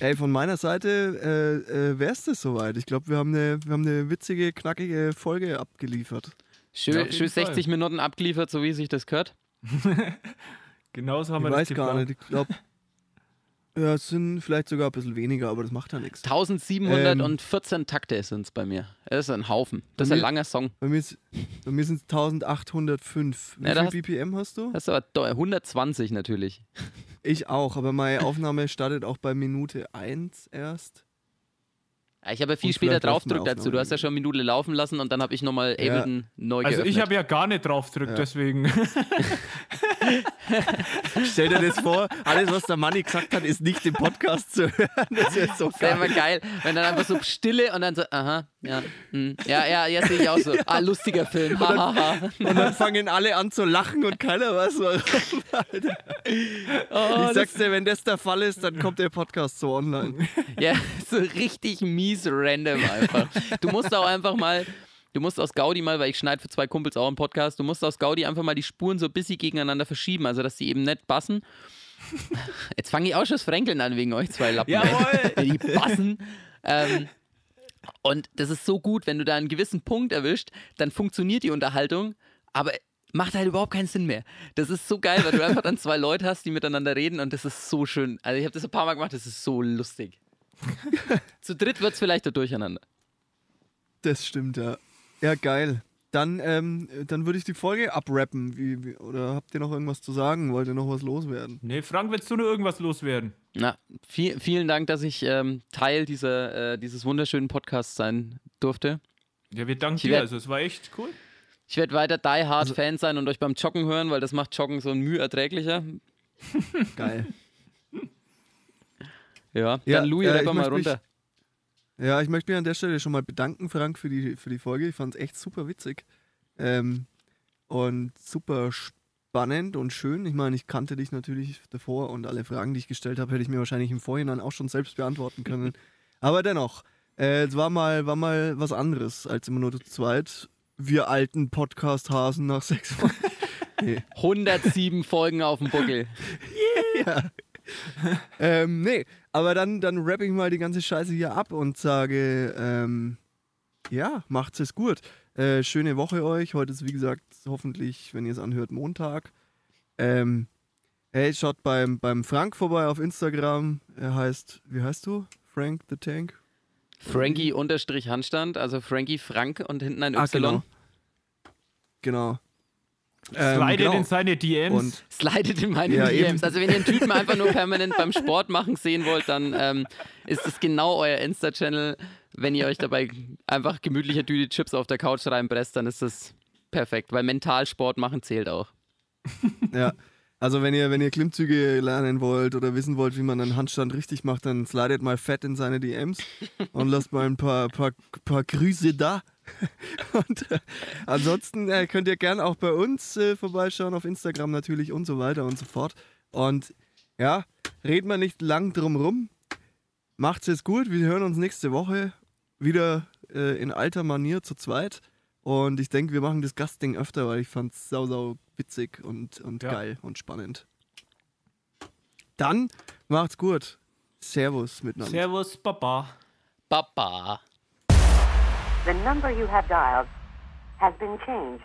Speaker 1: ey, von meiner Seite äh, äh, wäre es das soweit. Ich glaube, wir, haben eine- wir haben eine witzige, knackige Folge abgeliefert.
Speaker 3: schön
Speaker 2: ja,
Speaker 3: schön 60
Speaker 2: Fall.
Speaker 3: Minuten abgeliefert, so wie sich das gehört. (laughs)
Speaker 2: Genauso haben
Speaker 1: Ich
Speaker 2: wir
Speaker 1: weiß
Speaker 2: das
Speaker 1: gar
Speaker 2: geplant.
Speaker 1: nicht. Ich glaube, ja, es sind vielleicht sogar ein bisschen weniger, aber das macht ja nichts.
Speaker 3: 1714 Takte sind es bei mir. Das ist ein Haufen. Das ist ein
Speaker 1: mir-
Speaker 3: langer Song.
Speaker 1: Bei mir, ist- bei mir sind es 1805. Wie
Speaker 3: Ja,
Speaker 1: viel
Speaker 3: hast-
Speaker 1: BPM hast du?
Speaker 3: Das ist aber do- 120 natürlich.
Speaker 1: Ich auch, aber meine (laughs) Aufnahme startet auch bei Minute 1 erst.
Speaker 3: Ja, Ich habe ja viel
Speaker 1: Und
Speaker 3: später draufgedrückt dazu. Du hast ja schon eine Minute laufen lassen und dann habe ich nochmal
Speaker 1: Ja.
Speaker 3: Ableton neu
Speaker 2: Also
Speaker 3: geöffnet.
Speaker 2: ich habe ja gar nicht drauf gedrückt,
Speaker 1: Ja.
Speaker 2: deswegen. (laughs) (laughs)
Speaker 1: Stell dir das vor, alles, was der Manni gesagt hat, ist nicht im Podcast zu hören. Das ist so
Speaker 3: Das wäre
Speaker 1: geil.
Speaker 3: immer geil, wenn dann einfach so Stille und dann so, aha, ja, hm, ja, ja, jetzt sehe ich auch so. (laughs) Ah, lustiger Film, hahaha.
Speaker 1: Und dann fangen alle an zu lachen und keiner weiß warum. Alter.
Speaker 3: Oh,
Speaker 1: Ich sag's dir, wenn das der Fall ist, dann kommt der Podcast so online.
Speaker 3: Ja, (laughs) so richtig mies random einfach. Du musst auch einfach mal, du musst aus Gaudi mal, weil ich schneide für zwei Kumpels auch einen Podcast, du musst aus Gaudi einfach mal die Spuren so ein bisschen gegeneinander verschieben, also dass die eben nicht passen. (laughs) Jetzt fange ich auch schon das Fränkeln an wegen euch zwei Lappen.
Speaker 2: Jawohl! (laughs)
Speaker 3: Die passen. Ähm, und das ist so gut, wenn du da einen gewissen Punkt erwischt, dann funktioniert die Unterhaltung, aber macht halt überhaupt keinen Sinn mehr. Das ist so geil, weil du einfach dann zwei Leute hast, die miteinander reden und das ist so schön. Also ich habe das ein paar Mal gemacht, das ist so lustig. (laughs) Zu dritt wird es vielleicht ein Durcheinander.
Speaker 1: Das stimmt, ja. Ja, geil. Dann, ähm, dann würde ich die Folge abrappen. Wie, wie, oder habt ihr noch irgendwas zu sagen? Wollt ihr noch was loswerden?
Speaker 2: nee, Frank, willst du nur irgendwas loswerden?
Speaker 3: Na, viel, vielen Dank, dass ich ähm, Teil dieser, äh, dieses wunderschönen Podcasts sein durfte.
Speaker 2: Ja, wir danken
Speaker 3: Ich
Speaker 2: dir. Also es war echt cool.
Speaker 3: Ich werde weiter Die Hard Fan sein und euch beim Joggen hören, weil das macht Joggen so ein Mühe erträglicher. (laughs)
Speaker 1: Geil.
Speaker 3: Ja,
Speaker 1: Ja,
Speaker 3: dann Louis,
Speaker 1: äh,
Speaker 3: mal runter.
Speaker 1: Ja, ich möchte mich an der Stelle schon mal bedanken, Frank, für die, für die Folge. Ich fand es echt super witzig. Ähm, und super spannend und schön. Ich meine, ich kannte dich natürlich davor und alle Fragen, die ich gestellt habe, hätte ich mir wahrscheinlich im Vorhinein auch schon selbst beantworten können. (laughs) Aber dennoch, äh, es war mal, war mal was anderes als immer nur zu zweit. Wir alten Podcast-Hasen nach sechs Wochen.
Speaker 3: 107 (laughs) Folgen auf dem Buckel. (laughs) (laughs)
Speaker 1: Ähm, nee, aber dann, dann rappe ich mal die ganze Scheiße hier ab und sage, ähm, ja, macht's es gut. Äh, schöne Woche euch. Heute ist, wie gesagt, hoffentlich, wenn ihr es anhört, Montag. Ähm, hey, schaut beim, beim Frank vorbei auf Instagram. Er heißt, wie heißt du? Frank the Tank?
Speaker 3: Frankie unterstrich Handstand, also Frankie Frank und hinten ein Y.
Speaker 1: Ah, genau. Genau. Ähm,
Speaker 2: Slidet
Speaker 1: genau.
Speaker 2: in seine DMs.
Speaker 1: Und
Speaker 3: Slidet in meine
Speaker 1: Ja,
Speaker 3: DMs.
Speaker 1: eben.
Speaker 3: Also wenn ihr einen Typen einfach nur permanent beim Sport machen sehen wollt, dann ähm, ist das genau euer Insta-Channel. Wenn ihr euch dabei einfach gemütliche Tüte Chips auf der Couch reinpresst, dann ist das perfekt, weil mental Sport machen zählt auch.
Speaker 1: Ja. Also wenn ihr, wenn ihr Klimmzüge lernen wollt oder wissen wollt, wie man einen Handstand richtig macht, dann slidet mal fett in seine DMs und lasst mal ein paar, paar, paar Grüße da. (laughs) Und äh, ansonsten äh, könnt ihr gerne auch bei uns äh, vorbeischauen, auf Instagram natürlich und so weiter und so fort. Und ja, reden wir nicht lang drum rum. Macht's jetzt gut. Wir hören uns nächste Woche wieder äh, in alter Manier zu zweit. Und ich denke, wir machen das Gastding öfter, weil ich fand's sau, sau witzig und, und
Speaker 2: Ja.
Speaker 1: geil und spannend. Dann macht's gut. Servus miteinander.
Speaker 2: Servus, Papa.
Speaker 3: Baba.
Speaker 6: The number you have dialed has been changed.